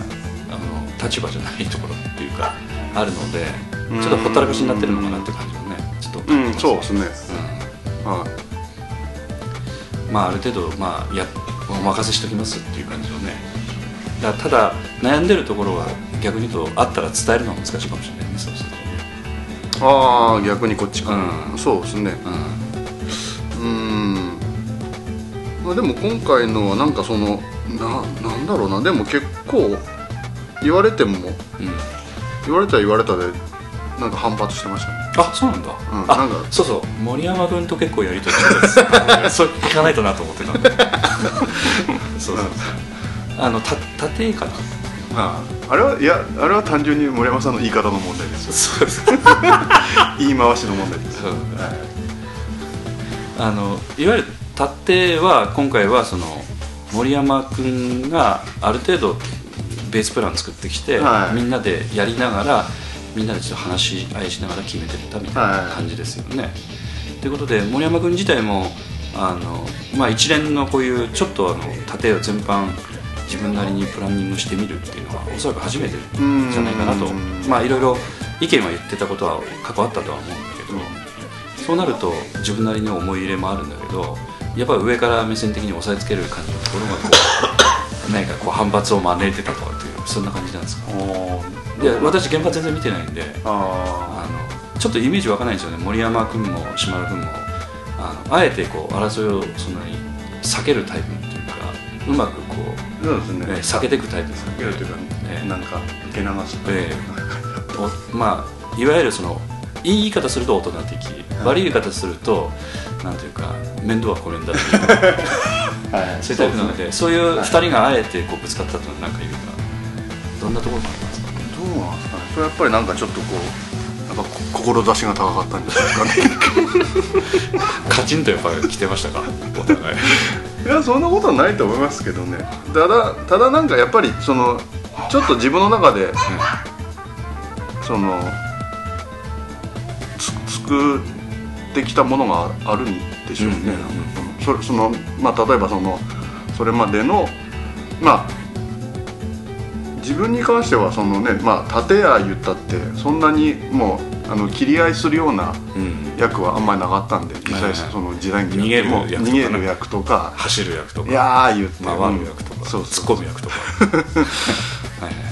あの立場じゃないところっていうかあるのでちょっとほったらかしになってるのかなって感じもねちょっとい、うん、そうですね、うん。はい。まあある程度まあやお任せしときますっていう感じのね。だただ悩んでるところは逆に言うとあったら伝えるのは難しいかもしれないねそうするとね。ああ逆にこっちか、うん。そうですね。ううん。まあでも今回のはなんかそのななんだろうな。でも結構言われてもん、うん、言われたら言われたでなんか反発してましたね。あそうなんだ、うんあなんか。そうそう。森山君と結構やりとりしてます。[laughs] それ聞かないとなと思ってたんで [laughs] そうそうあのた縦かな？ああれはいやあれは単純に森山さんの言い方の問題ですよ。そうです。[laughs] 言い回しの問題です。そう。あのいわゆる縦は今回はその森山君がある程度ベースプラン作ってきて、はい。みんなでやりながらみんなでちょっと話し合いしながら決めてったみたいな感じですよね。ということで森山君自体もあの、まあ、一連のこういうちょっとあの縦を全般自分なりにプランニングしてみるっていうのはおそらく初めてじゃないかなと。うんまあいろいろ意見は言ってたことは関わったとは思うんだけど、そうなると自分なりに思い入れもあるんだけどやっぱり上から目線的に押さえつける感じのところがこう [laughs] 何かこう反発を招いてたとかっていうそんな感じなんですか？おで私現場全然見てないんでああのちょっとイメージわかんないんですよね。森山君も島田君も。あのあえてこう争いをそんなに避けるタイプっていうかうまくこあそうですう、ねね、避けていくタイプ避けるというか、ええなんか受け流すえおまあいわゆるそのいい言い方すると大人的、悪い言い方するとなんていうか面倒はこれんだっていう [laughs] はい。そういうタイプなのでそういう2人があえてこうぶつかったというのは何か言うかどんなところがありますか？どうなんですかね。それやっぱりなんかちょっとこうやっぱこ志が高かったんじゃないですかね。[laughs] カチンとやっぱ来てましたか？お互い。いやそんなことはないと思いますけどね。ただただなんかやっぱりそのちょっと自分の中で、そのつ作ってきたものがあるんでしょうね、うんうんうん。そのまあ例えばそのそれまでのまあ自分に関してはそのねまあ立屋言ったってそんなにもうあの切り合いするようなうん。役はあんまりなかったんで実際はいはいその時代劇逃げるも役とかね。逃げる役とか。走る役とか。いやー言って。回る役とか、そうそう突っ込む役とか。[laughs] はいはい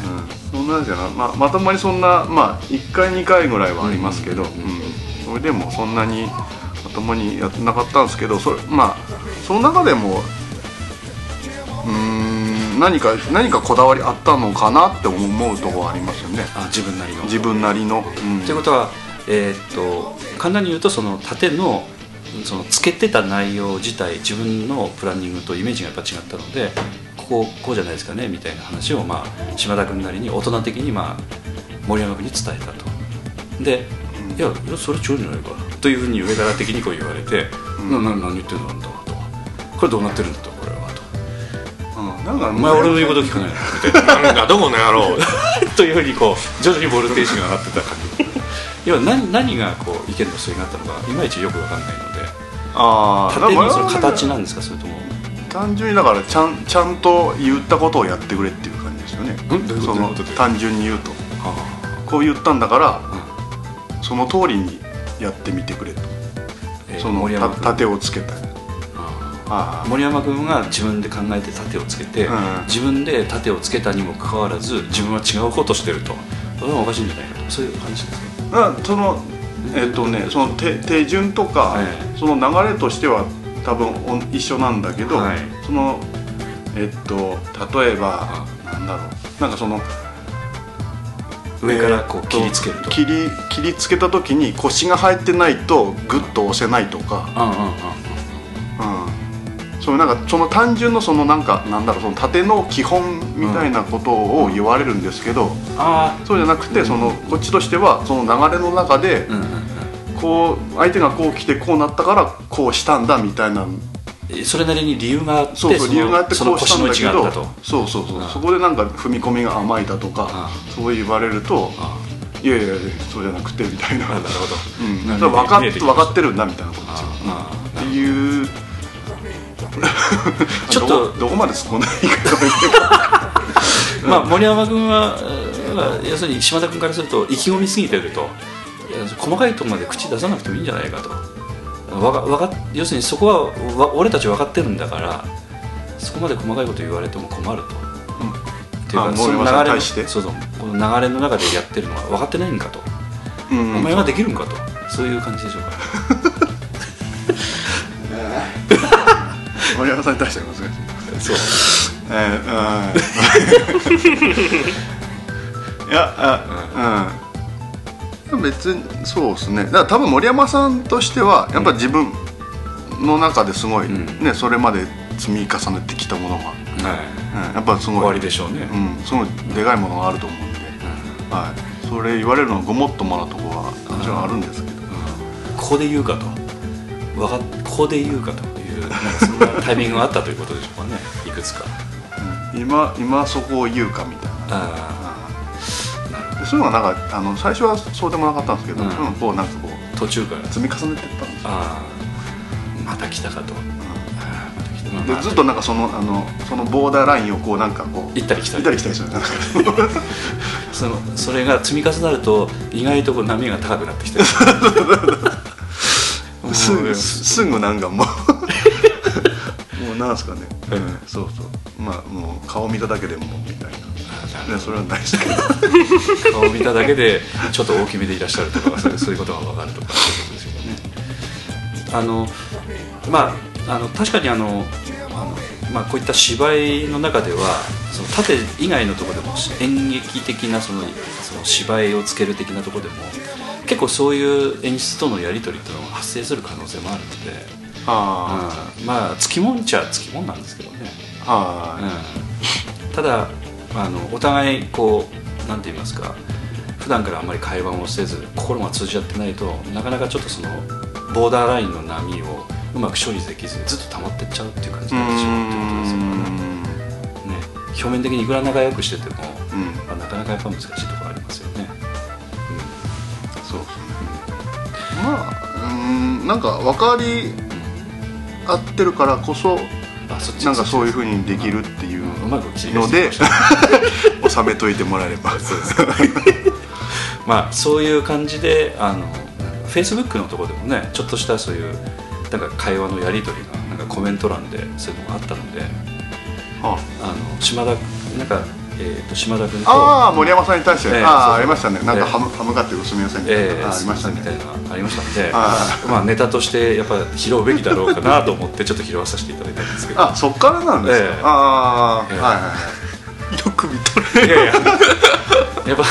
うん、そんなんじゃなまあまともにそんなまあ1回2回ぐらいはありますけど、ううんんそれでもそんなにまともにやってなかったんですけどそれまあその中でもうーんうん、何か何かこだわりあったのかなって思うところありますよね。あ自分なりの。自分なりの、うん。ということは、えーっと簡単に言うとその縦のそのつけてた内容自体自分のプランニングとイメージがやっぱ違ったのでこここうじゃないですかねみたいな話を、まあ、島田君なりに大人的に、まあ、森山君に伝えたと。で「いやいやそれ違うんじゃないか」というふうに上から的にこう言われて「なな何言ってんの？あんたは」と「これどうなってるんだとこれは」と。うん、なんか「お前俺の言うこと聞かないの」みたいななんだどこの野郎。[laughs] というふうにこう徐々にボルテージが上がってた感じ。[laughs] 要は何何がこう意見の相違があったのかいまいちよく分かんないので。ああその形なんですか？それとも。単純にだからちゃんちゃんと言ったことをやってくれっていう感じですよね。その単純に言うと。あこう言ったんだから、うその通りにやってみてくれと、えーその盾をつけた。ああ森山君が自分で考えて盾をつけて、うん。自分で盾をつけたにもかかわらず自分は違うことしてると。それはおかしいんじゃないかとそういう話ですか？あだからそのえっ、とねその手手順とか、はいその流れとしては多分お一緒なんだけど、はい。そのえっ、と例えばなんだろう。なんかその上からこうえー切りつけると、切り切りつけた時に腰が入ってないとグッと押せないとか、うんうんうんうん、そういうなんかその単純のそのなんかなんだろうその縦の基本みたいなことを言われるんですけど、あそうじゃなくてそのこっちとしてはその流れの中でこう相手がこう来てこうなったからこうしたんだみたいなうんそれなりに理由があってそうそうの理由があってそのこうした腰の位置んだけどがあったと。そうそうそううんそこでなんか踏み込みが甘いだとかあそう言われるとあいやいやいやそうじゃなくてみたいな。あなるほど、うん、なだから分か分かってるんだみたいなことですよ。ああっていう。ちょっと [laughs] どこまで突っ込んだらいいかという。[laughs] まあ、森山君はえー要するに島田君からすると意気込みすぎてると細かいところまで口出さなくてもいいんじゃないかとわかわか要するにそこはわ俺たち分かってるんだからそこまで細かいこと言われても困ると。っていうあかその流れに対して？そうそう。この流れの中でやってるのは分かってないんかと、うん。お前ができるんかと。そういう感じでしょうか。森山さんに対しては難しい。そう。えーうん。[laughs] いやあうん別にそうですね。だから多分森山さんとしてはやっぱ自分の中ですごい、うん。ねそれまで積み重ねてきたものが、はい。うん、やっぱすごい。終わりでしょうね、うん、すごいでかいものがあると思うんで、はい、それ言われるのはごもっともなところはもちろんあるんですけど、ここで言うかと。わかここで言うかというなんかそんなタイミングがあったということでしょうかね。いくつか。うん。今今そこを言うかみたいなそういうのがなんかあの最初はそうでもなかったんですけど、うん。うんこうなんかこうあ途中から。積み重ねていったんですよ、ああ。また来たかと、ああまた来た。まあまあ。でずっとなんかそのあのそのボーダーラインをこうなんかこう行ったり来たり。行ったり来たりする [laughs] そのそれが積み重なると意外とこう波が高くなってきて [laughs] すぐすすぐなんかもう [laughs] もうなんすかね、うん。そうそう。まあもう顔見ただけでもみたいな、ね、それはないですけど顔を見ただけでちょっと大きめでいらっしゃるとかそういうそういうことが分かるとかそういうことですよね。あのまああの確かにあのあの、まあ、こういった芝居の中ではその縦以外のところでも演劇的なそのその芝居をつける的なところでも結構そういう演出とのやり取りっていうのが発生する可能性もあるので、あうん。まあつきもんっちゃつきもんなんですけどね。あはい、うん、ただあのお互いこうなんて言いますか普段からあんまり会話をせず心が通じ合ってないとなかなかちょっとそのボーダーラインの波をうまく処理できずにずっと溜まってっちゃうっていう感じうになってしまうってことですよね。表面的にいくら仲良くしてても、うん。まあ、なかなかやっぱ難しいところありますよね、そう。ですねまあうんなんか分かり合ってるからこそなんかそういうふうににできるっていうので [laughs] 収めといてもらえれば。[laughs] まあそういう感じであのフェイスブックのところでもねちょっとしたそういうなんか会話のやり取りがなんかコメント欄でそういうのがあったのであ。あの島田なんかえー、と島田君とああ森山さんに対して、ええあありましたね。なんかええ。ハム,、ハムカって薄めやすいみたいな、えー、あありましたね。みたいなありましたので、はまあ、ネタとしてやっぱ拾うべきだろうかなと思ってちょっと拾わさせていただいたんですけど。あそっからなんですか、ええ。ああ、ええ。はいはいはい。よく見とるいやいや。やっぱ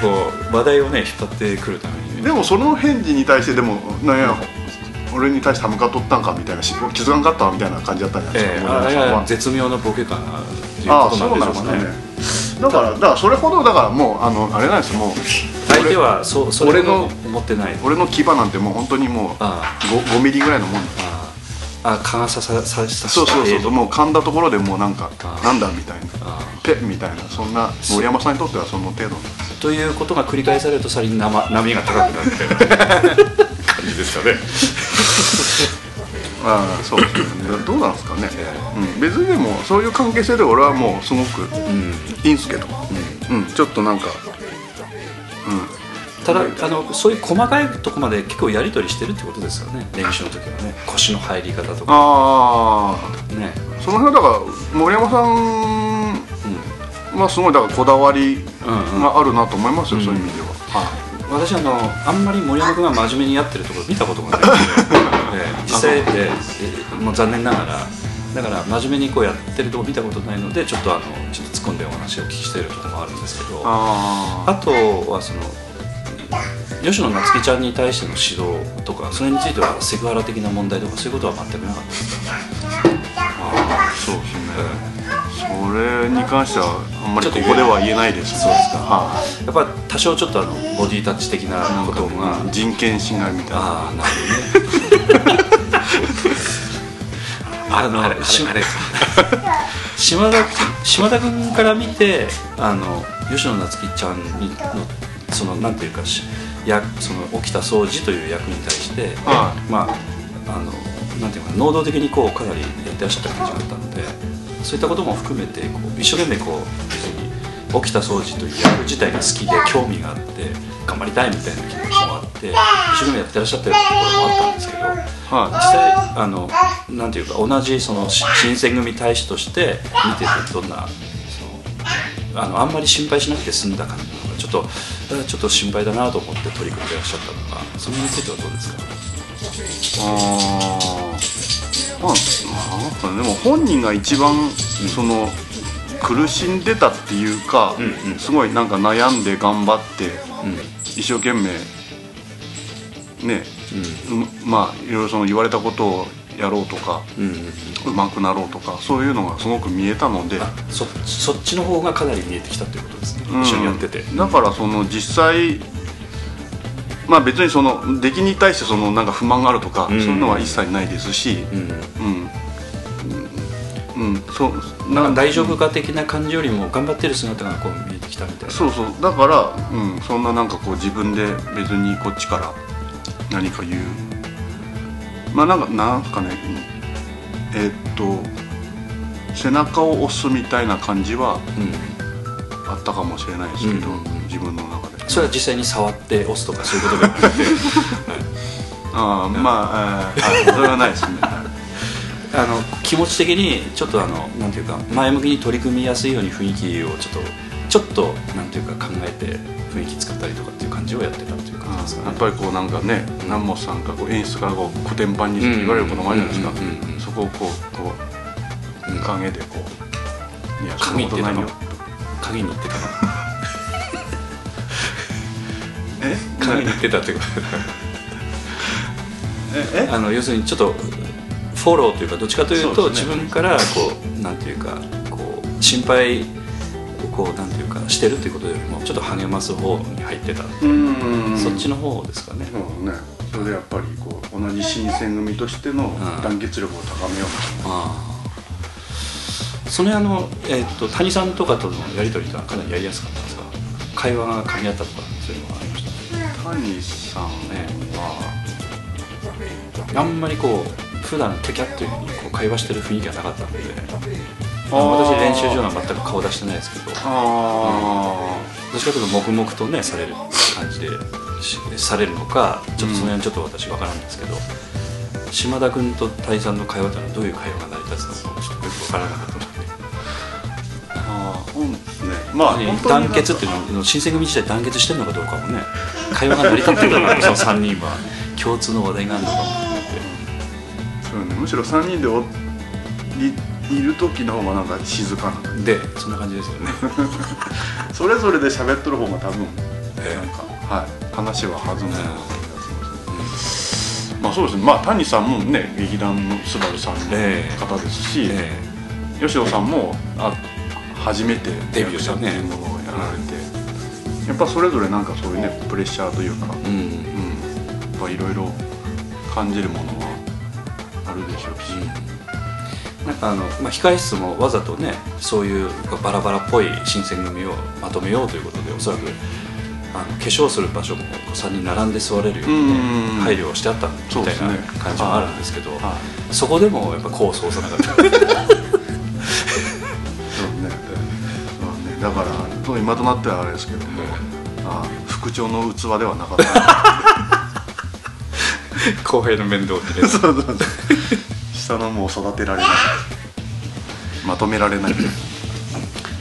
こう話題をね引っ張ってくるためにね。でもその返事に対してでもなんや俺に対してハムカ取ったんかみたいなし気づかんかったみたいな感じだったんじゃないですか、ええ。あれ森山さんは。は絶妙なボケかなっていうああことそうなんでしょうかね。ねだからだからそれほどだからもうあのあれなんですよ。もう相手はそうそれ俺のを思ってない。俺の牙なんてもう本当にもうあ 5, 5ミリぐらいのもん。だあ。あ蚊が刺さささそうそうそうしたそうもう噛んだところでもうなんかあなんだみたいな。あペッみたいな。そんな森山さんにとってはその程度ということが繰り返されるとさらに波波が高くなるみたいな。[laughs] 感じですかねああそうですね。どうなんですかね、うん、別にでもそういう関係性で俺はもうすごくうん。いいんすけど、うん。ちょっとなんかただあのそういう細かいとこまで結構やり取りしてるってことですよね。練習の時はね。腰の入り方とか。あね。あその辺だから森山さんはすごいだからこだわりがあるなと思いますよ、うん。そういう意味では、私あのあんまり森山君が真面目にやってるところ見たことがない。ので、ええ。実際、えええもう残念ながら。だから真面目にこうやってるとこ見たことないのでちょっとあのちょっと突っ込んでお話をお聞きしているところもあるんですけど。ああとはその吉野夏樹ちゃんに対しての指導とかそれについてはセクハラ的な問題とかそういうことは全くなかったです。か [laughs] あそうですねそれに関してはあんまりここでは言えないです。そうですか。はやっぱ多少ちょっとあのボディタッチ的なことが。い人権侵害みたいな。ああなるほどね。[laughs] あのあれしあれ。島田島田君から見てあの吉野夏樹ちゃんにのそのなんていうかしやその沖田総司という役に対して、はまああのなんていうか能動的にこうかなりやってらっしゃった感じがあったのでそういったことも含めてこう一生懸命こう別に沖田総司という役自体が好きで興味があって頑張りたいみたいな気持ちもあって一生懸命やってらっしゃったようなところもあったんですけど。は実際あのなんていうか同じそのし新選組大使として見ててどんなそのあのあんまり心配しなくて済んだ感じなのかちょっとあちょっと心配だなと思って取り組んでらっしゃったのがそれについてはどうですか？いあーまあなん。かでも本人が一番その苦しんでたっていうか、うんうん。すごいなんか悩んで頑張ってうん。一生懸命ね、うん。まあいろいろその言われたことをやろうとかうんうんくなろうとかそういうのがすごく見えたので、そっちの方がかなり見えてきたということですね、うん。一緒にやってて。だからその実際まあ別にその出来に対してそのなんか不満があるとか、うん。そういうのは一切ないですし、うん。うん。うん、うん、そうなんか大丈夫か的な感じよりも頑張ってる姿がこう見えてきたみたいな。そうそう。だから、うん、そんななんかこう自分で別にこっちから何か言う。まあなんかなんかねうん。えーっと背中を押すみたいな感じはうん。あったかもしれないですけど、自分の中でそれは実際に触って押すとかそういうことではなくて。[laughs] ああまあ、えーあそれはないですね。あの気持ち的にちょっとあのなんていうか前向きに取り組みやすいように雰囲気をちょっとちょっとなんていうか考えて雰囲気作ったりとかっていう感じをやってたっていう感じですかね。やっぱりこうなんかね南本さんがこう演出からこう古典版に言われることもあるじゃないですか。そこをこうこううん影でこう「いやそってたのなことないよ」鍵に行ってたのえ？鍵に行ってたってこと。え？え？[laughs] あの要するにちょっとフォローというかどっちかというと自分からこうなんていうかこう心配をこうなんていうかしてるっていうことよりもちょっと励ます方に入ってた、うん。そっちの方ですかね、そうね。それでやっぱりこう同じ新選組としてのん。団結力を高めようああ。それあの、えっと谷さんとかとのやり取りとはかなりやりやすかったんですか？会話が噛み合ったとか谷さんはあんまりこう普段キャキャッというふうにこう会話してる雰囲気がなかったので私練習場は全く顔出してないですけどどっあちかというと黙々とねされる感じでしされるのかちょっとその辺ちょっと私分からんですけど、島田君と谷さんの会話というのはどういう会話が成り立つのかちょっとよく分からなかったので。あまあ団結っていうの新選組自体団結してるのかどうかもね [laughs] 会話が成り立ってるのかその3人は共通の話題があるのかもそうね。むしろ3人でおいいる時の方がなんか静かなで。そんな感じですよね。[laughs] それぞれで喋っとる方が多分えなんか、はい、話は弾むような気がします、まあそうですね。まあ谷さんもね劇団のスバルさんのええ。方ですし、え吉野さんもあ初めてデビューしたっていうものをやられて、やっぱそれぞれなんかそういうねプレッシャーというか、えうん。うん、やっぱいろいろ感じるものはあるでしょうし、なんかあの、まあ、控室もわざとねそういうバラバラっぽい新選組をまとめようということでおそらくあの化粧する場所もこう3人並んで座れるようにねうん配慮をしてあったみたいな感じもあるんですけどはそこでもやっぱ功を奏さなかった [laughs] だから今となってはあれですけども、あ副長の器ではなかった。[laughs] 公平の面倒を見れ [laughs] そうそうそう。下のもう育てられない。まとめられない。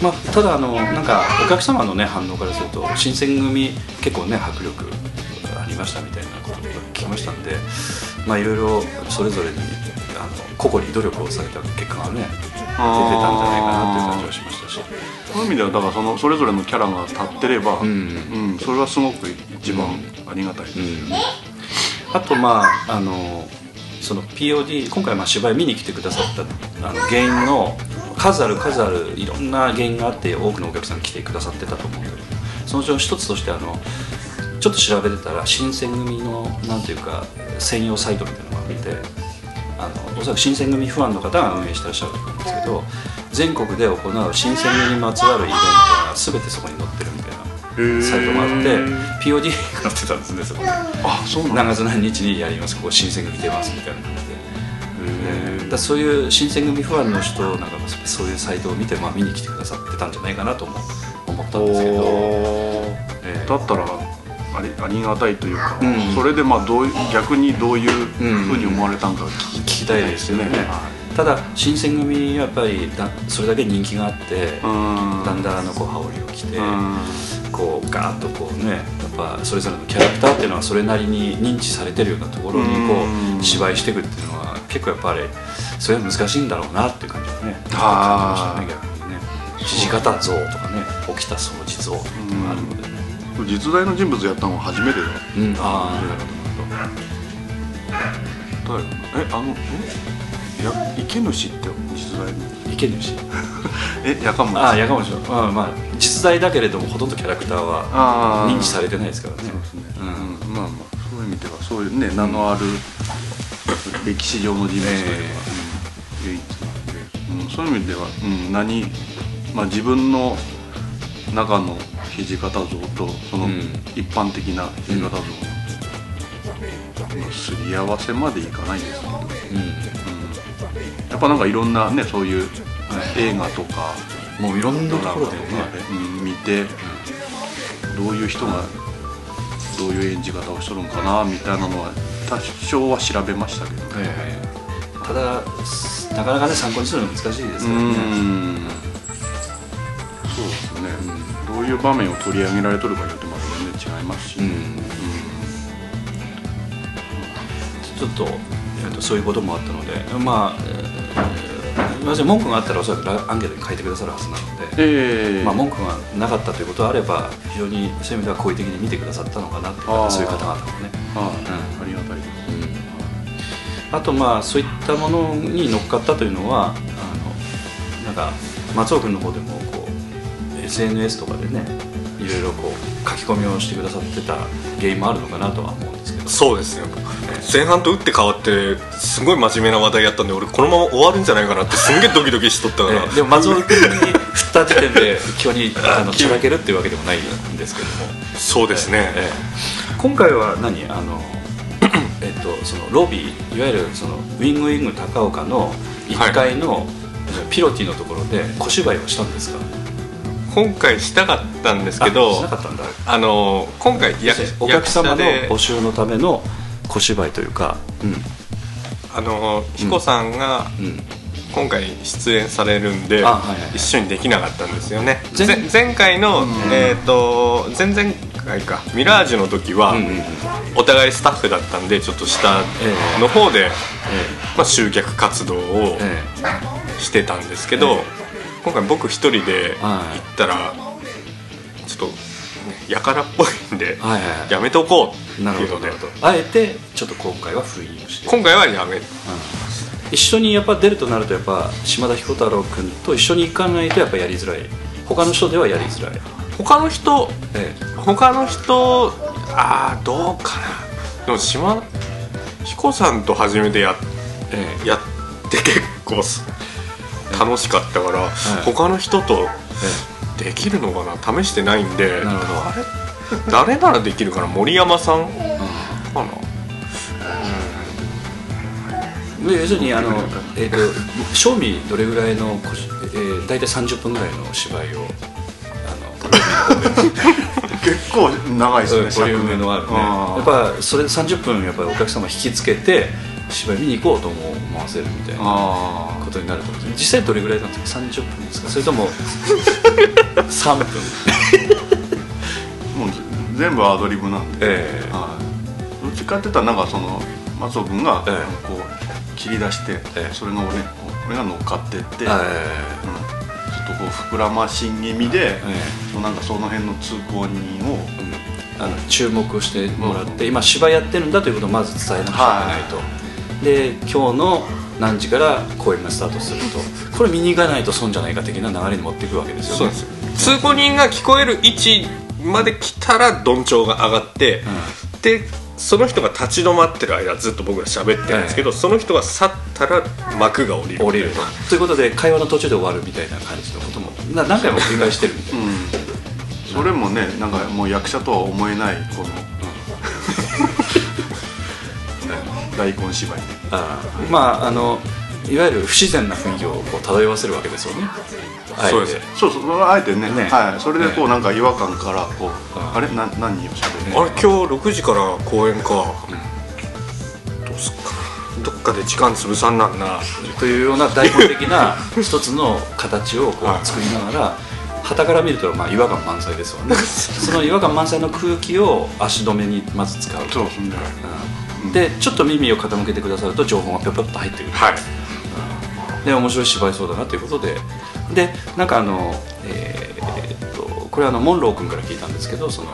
まあ、ただあのなんかお客様のね反応からすると新選組結構ね迫力ありましたみたいなことを聞きましたんでまあいろいろそれぞれにあの個々に努力をされた結果がね出てたんじゃないかなっていう感じはしましたしそういう意味ではだからそのそれぞれのキャラが立ってれば、ん。うんそれはすごく一番ありがたいです、うん。あとまああのその POD 今回まあ芝居見に来てくださったあの原因の数ある数あるいろんな原因があって多くのお客さん来てくださってたと思うんだけどそのうちの一つとしてあのちょっと調べてたら新選組のなんていうか専用サイトみたいなのがあってあのおそらく新選組ファンの方が運営してらっしゃると思うんですけど全国で行う新選組にまつわるイベントが全てそこに載ってるみたいなサイトがあって POD が載ってたんですねそこに。あそうなんだ何月何日にやりますここ新選組出ますみたいな感じで、えー。だそういう新選組ファンの人なんかもそういうサイトを見て、まあ、見に来てくださってたんじゃないかなとも思ったんですけど、おえーだったらありありがたいというか、うん。それでまあどうい逆にどういうふうに思われたんか聞聞きたいですよね。はただ新選組はやっぱりだそれだけ人気があって、うん。だんだんのこう羽織を着て、うん。こうガーッとこうねやっぱそれぞれのキャラクターっていうのはそれなりに認知されてるようなところにこう芝居していくっていうのは結構やっぱりそれは難しいんだろうなっていう感じがね感じましたね逆にね。土方像とかね起きた掃除像とかがあるのでね実在の人物やったのは初めてだうん。ああ誰えあのえ？や池主って実在の。池主。[laughs] えやかもああやかもしまあ、まあ実在だけれどもほとんどキャラクターは認知されてないですからね。そうですね、うん。うんまあまあそういう意味ではそういうね名のある歴史上の人物というか、唯一なん。で、うん、そういう意味では、うん、何、まあ、自分の中の土方像とそのうん。一般的な土方像。の、まあすり合わせまでいかないですけど、うん、うんやっぱなんかいろんなねそういう映画とかもういろんなところでね。見てどういう人がどういう演じ方をしとるんかなみたいなのは多少は調べましたけど。ね、ええ。ただすなかなかね参考にするの難しいですうからね。ん。そうういう場面を取り上げられとるかによってまた全然違いますし、うん。ちょっと,、えーとそういうこともあったのでまあ、えー、私文句があったらおそらくアンケートに書いてくださるはずなので、ええ。まあ、文句がなかったということがあれば非常にそういう意味では好意的に見てくださったのかなっていうそういう方々もね、はいありがたいです、あとまあそういったものに乗っかったというのはあのなんか松尾君の方でも SNS とかでねいろいろこう書き込みをしてくださってた原因もあるのかなとは思うんですけど。そうですね前半と打って変わってすごい真面目な話題やったんで俺このまま終わるんじゃないかなってすんげえドキドキしとったから、ええでも松尾君に振った時点で急にあのちゃらけるっていうわけでもないんですけども、そうですね、ええ今回は何？あの [coughs] えっとそのロビーいわゆるそのウィングウィング高岡の1階の、ピロティのところで小芝居をしたんですか？今回したかったんですけあどしなかったんだ。あの今回やお客様の募集のための小芝居というかうん。あの彦さんがうん。今回出演されるんで、一緒にできなかったんですよね。前回の、えっ、と前々回かミラージュの時は、お互いスタッフだったんでちょっと下の方で、まあ、集客活動をえしてたんですけど、今回僕一人で行はい。ったらちょっと、ね、やからっぽいんで、やめとこうっていうので。あえてちょっと今回は封印をして。今回はやめ一緒にやっぱ出るとなるとやっぱ島田彦太郎君と一緒に行かないとやっぱやりづらい。他の人ではやりづらい、他の人え他の人ああどうかな。でも島彦さんと初めてやええ。やって結構す楽しかったから、い他の人とえできるのかな？試してないんで誰誰ならできるかな？森山さん？かな？要するにあの、えー、と賞味どれぐらいのえー、大体30分ぐらいの芝居をあの [laughs] 結構長いですねボリュームのあるね。やっぱそれで30分やっぱりお客様引きつけて芝居見に行こうと思わせるみたいなあことになると思うんです実際どれぐらいなんですか？30分ですか？それとも [laughs] 3分？あもう全部アドリブなんで、ええ。はい、どっちかって言ったらなんかその松尾君がええ。こう切り出して、ええ。それの俺俺が乗っかってって、えうん、ちょっとこう膨らまし気味で、えそうなんかその辺の通行人をあの注目をしてもらって、今芝居やってるんだということをまず伝えなくちゃいけないと、で今日の何時から公演がスタートすると。これ見に行かないと損じゃないか的な流れに持っていくわけですよね。そうです。よ通行人が聞こえる位置まで来たらどんちょうが上がって、でその人が立ち止まってる間ずっと僕ら喋ってるんですけど、その人が去ったら幕が降りる降りると。ということで会話の途中で終わるみたいな感じのこともな何回も繰り返してるみたいな。うん。それもねなんかもう役者とは思えないこの、大根芝居であー。まああのいわゆる不自然な雰囲気をこう漂わせるわけですよね。そうです。そうそうあえてね。ね。はい、それでこうねなんか違和感からこう、ああれ？な何をしゃべる？あれ？今日6時から公演か、どうすっか？などっかで時間潰さんなんな。というような大根的な [laughs] 一つの形をこう作りながら傍から見るとまあ違和感満載ですよね。[laughs] その違和感満載の空気を足止めにまず使う。とそうですね。うんでちょっと耳を傾けてくださると情報がぴょぴょっと入ってくる。はい。で面白い芝居そうだなということで。でなんかあのえーっとこれはあのモンロー君から聞いたんですけどその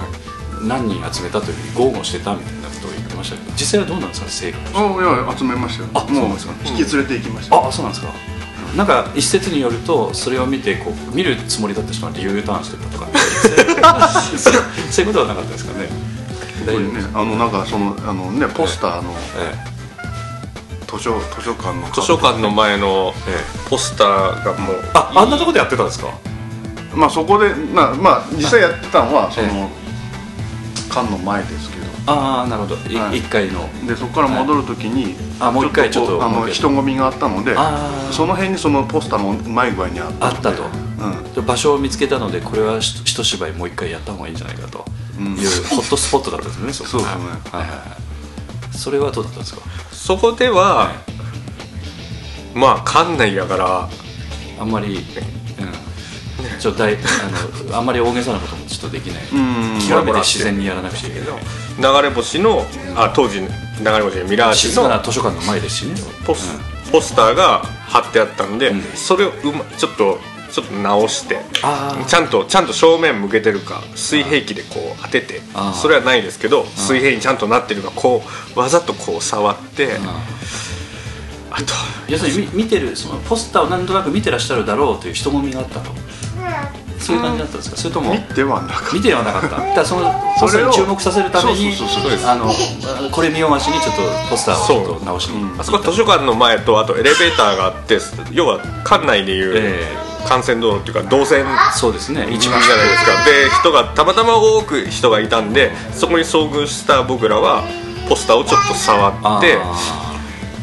何人集めたというふうに豪語してたみたいなことを言ってましたけど実際はどうなんですか正確にあいや集めましたよ。あそうなんもですか。引き連れて行きました。あそうなんですか。なんか一説によるとそれを見てこう見るつもりだった人が U ターンしてたとか。[laughs] そういうことはなかったですかねこれねあのなんかそのあのねポスターのえ図書図書館の図書館の前のええ。ポスターがもうああんなとこでやってたんですか？まあそこでまあまあ実際やってたのはそえ。の館の前ですけど。ああなるほど、いはい。1階の。でそこから戻るときに、あもう一回ちょっとあの人混みがあったのでその辺にそのポスターのうまい具合にあったあったと。うん。で場所を見つけたのでこれはひ一芝居もう一回やった方がいいんじゃないかと。うんいう。ホットスポットだったんですねそこそうですね。はい。はいはいそれはどうだったんですか？そこでは、まあ館内やから。あんまり、うん、ちょっと大あのあんまり大げさなこともちょっとできない。うん。極めて自然にやらなくちゃいけない。流れ星のあ当時流れ星のミラージ静かなの図書館の前ですしね。ポス,、ポスターが貼ってあったんで、うん。それをうまちょっとちょっと直してあー。ちゃんとちゃんと正面向けてるか水平器でこう当ててそれはないですけど水平にちゃんとなってるかこうわざとこう触ってあと要するにみ見てるそのポスターをなんとなく見てらっしゃるだろうという人混みがあったと。そういう感じだったんですか？それとも見てはなかった。見てはなかった。だからそのポスターに注目させるためにこれ見よがしにちょっとポスターをちょっと直しにうんあそこは図書館の前とあとエレベーターがあって要は館内でいうえ幹線道路っていうか動線そうですね。一番じゃないですか。で人がたまたま多く人がいたんでそこに遭遇した僕らはポスターをちょっと触って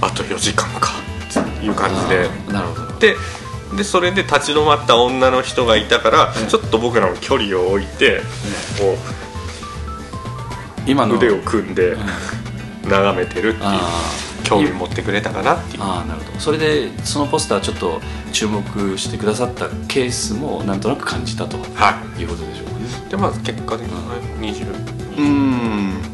あと4時間かっていう感じで。あなるほど。ででそれで立ち止まった女の人がいたからちょっと僕らの距離を置いてこ今の。う腕を組んで眺めてるっていう興味持ってくれたかなっていう。ああなるほど。それでそのポスターちょっと注目してくださったケースもなんとなく感じたと。はい。うことでしょうかね。いでまあ結果的に。20うん。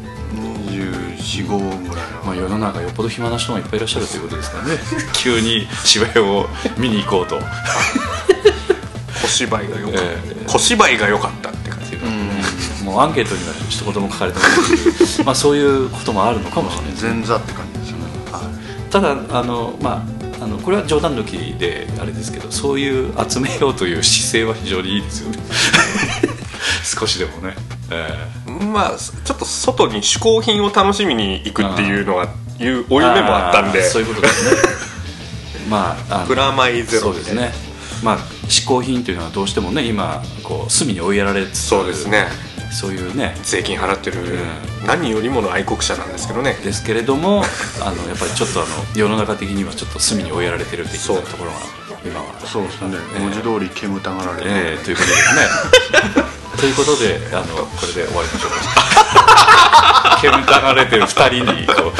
245ぐらいまあ、世の中よっぽど暇な人がいっぱいいらっしゃるということですからね。[laughs] 急に芝居を見に行こうと、小芝居が良かった、え小芝居が良かったって感じが、もうアンケートには一言も書かれてないまあそういうこともあるのかもしれないですね。前座って感じただあのまああのこれは冗談抜きであれですけどそういう集めようという姿勢は非常にいいですよね。[laughs] 少しでもね、えまあちょっと外に嗜好品を楽しみに行くっていうのはいう負い目もあったんで。ーそういうことですね。[laughs] まあプラマイゼロそうですね。まあ嗜好品というのはどうしてもね今こう隅に追いやられつつそうですねそういうね。税金払ってる、ん。何よりもの愛国者なんですけどね。ですけれども [laughs] あのやっぱりちょっとあの世の中的にはちょっと隅に追いやられてる的なそう。ところが今は。そうですね、ええ。文字通り煙たがられる、ええということですね。[laughs] ということであのこれで終わりましょうか。[laughs] 煙たがれてる2人にこう。は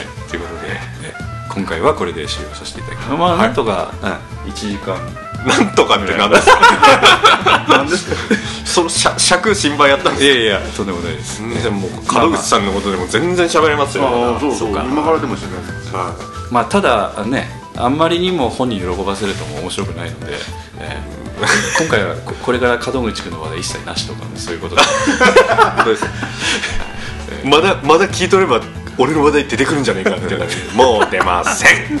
い。ということで、え今回はこれで終了させていただきます。まあなんとか、うん、1時間なんとかって何ですか？なんですか？[laughs] その尺尺心配やったんですいやいやとんでもないです。全然もう門口さんのことでも全然喋れますよ、ああそうそう。か今からでもしてください。まあただねあんまりにも本人喜ばせるとも面白くないので、えー [laughs] 今回はここれから門口君の話題一切なしとか、ね、そういうことで。そうです。まだまだ聞いとれば俺の話題出てくるんじゃねえかっていうのにもう出ません [laughs]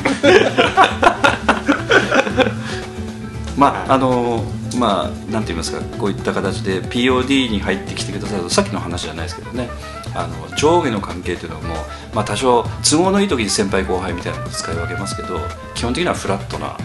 まああのまあなんて言いますかこういった形で POD に入ってきてくださるとさっきの話じゃないですけどねあの上下の関係というのも、まあ、多少都合のいい時に先輩後輩みたいなのを使い分けますけど基本的にはフラットな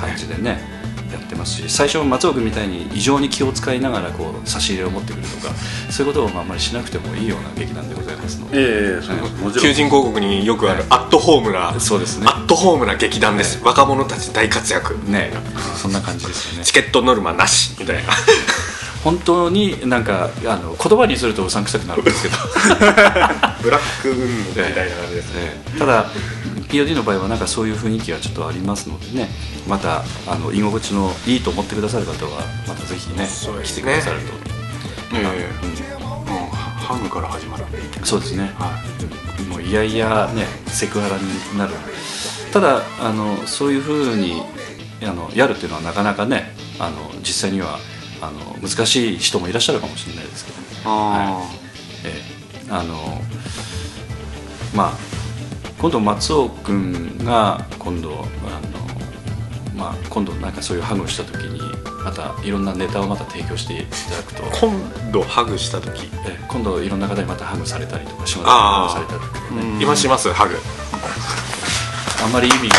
感じでねやってますし最初松尾君みたいに異常に気を使いながらこう差し入れを持ってくるとかそういうことをまああんまりしなくてもいいような劇団でございますので、ええそうですもちろん。求人広告によくあるアットホームなそうですね。アットホームな劇団です、若者たち大活躍。ねそんな感じですよね。チケットノルマなしみたいな。[laughs] 本当になんかあの言葉にするとうさんくさくなるんですけど。[laughs] ブラック運みたいな感じですね。ええ。ただ POD の場合はなんかそういう雰囲気がちょっとありますのでねまたあの居心地のいいと思ってくださる方はまたぜひねね。来てくださると、ええ。もうハムから始まるそうですね、はもういやいやねセクハラになる。ただあのそういうふうにあのやるっていうのはなかなかねあの実際にはあの難しい人もいらっしゃるかもしれないですけどね。あええ。あのまあ今度松尾君が今度あの、まあ、今度なんかそういうハグした時にまたいろんなネタをまた提供していただくと、今度ハグした時。ええ今度いろんな方にまたハグされたりとかしますあーハグされた時にねうん。今します？ハグ。あんまり意味がない。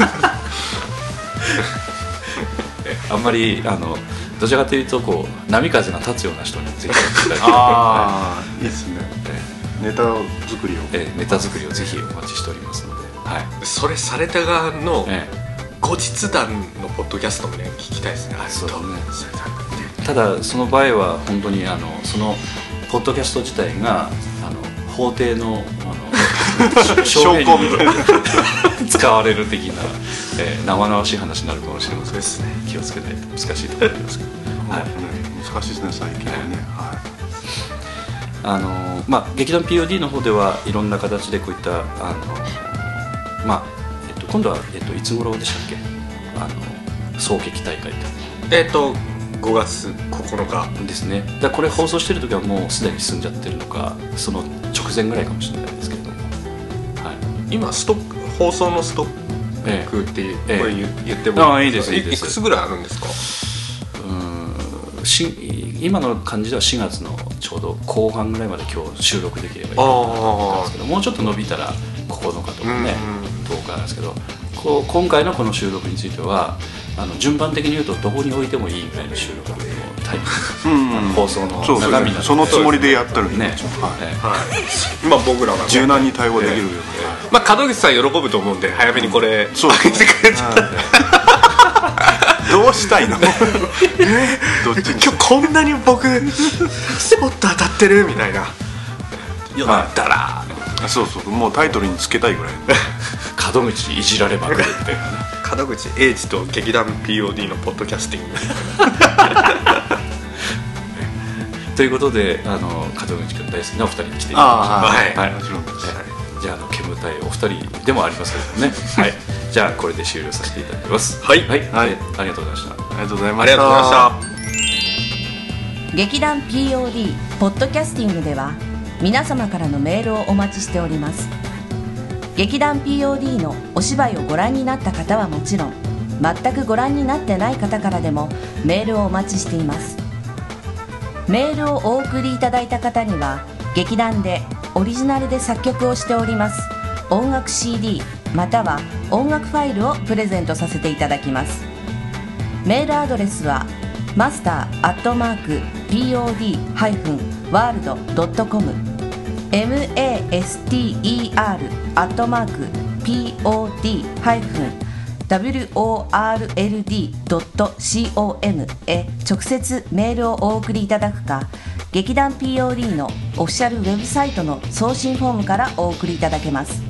[laughs] えあんまりあのどちらかというとこう波風が立つような人にぜひやっていただきたいあーいいですね。えネタ作りを。ええネタ作りをぜひお待ちしておりますので、はい。それされた側のえ後日談のポッドキャストもね聞きたいですね。あそうだね。ただその場合は本当にあのそのポッドキャスト自体があの法廷のあの [laughs] 証明に [laughs] 使われる的な、えー生々しい話になるかもしれません。ですね。気をつけないと難しいと思いますけど、はい。難しいですね最近はね。はあのまあ、劇団 POD の方ではいろんな形でこういったあの、まあえっと、今度は、えっと、いつ頃でしたっけ？あの総劇大会っえっ、と5月9日てですね。だこれ放送してる時はもうすでに済んじゃってるのかその直前ぐらいかもしれないですけれども、はい。今ストック放送のストッえクっていう、ええ。これ言言ってもああいいですいいです。くつぐらいあるんですか？し今の感じでは4月のちょうど後半ぐらいまで今日収録できればいいかなと思ったんですけどもうちょっと伸びたら9日とかねうん10日なん。ですけどこう今回のこの収録についてはあの順番的に言うとどこに置いてもいいぐらいの収録のタイミングうん。放送の中身そのつもりでやってるんで。ね。一応はい。えはい。まあ僕らが、ね、柔軟に対応できるように。まあ門口さん喜ぶと思うんで早めにこれ、そうですね [laughs] どうしたいの？どっちに今日こんなに僕スポット当たってる？みたいな。いよかったらあそうそう。もうタイトルにつけたいぐらい。[laughs] 門口いじられまくるっていう。[laughs] ね門口英二と劇団 POD のポッドキャスティング。[laughs] ということであの門口君大好きなお二人に来ていただきました。ああはい。はい。もちろんです。じゃああの煙たいお二人でもありますけどもねはいじゃあこれで終了させていただきます。はい。はい、はい。えありがとうございました。ありがとうございまあした。りがとうございました劇団 POD ポッドキャスティングでは皆様からのメールをお待ちしております。劇団 POD のお芝居をご覧になった方はもちろん全くご覧になってない方からでもメールをお待ちしています。メールをお送りいただいた方には劇団でオリジナルで作曲をしております。音楽 CD または音楽ファイルをプレゼントさせていただきます。メールアドレスはマスターアットマーク pod-world.com master アットマーク pod-world.com へ直接メールをお送りいただくか劇団 POD のオフィシャルウェブサイトの送信フォームからお送りいただけます。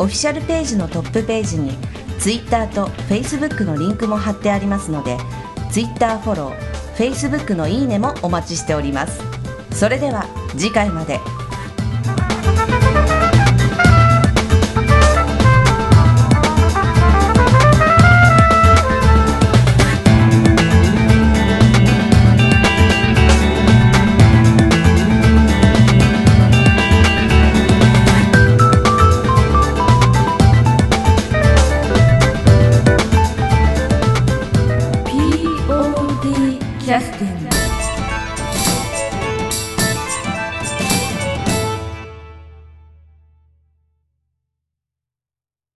オフィシャルページのトップページに Twitter と Facebook のリンクも貼ってありますので Twitter フォロー Facebook のいいねもお待ちしております。それでは次回まで。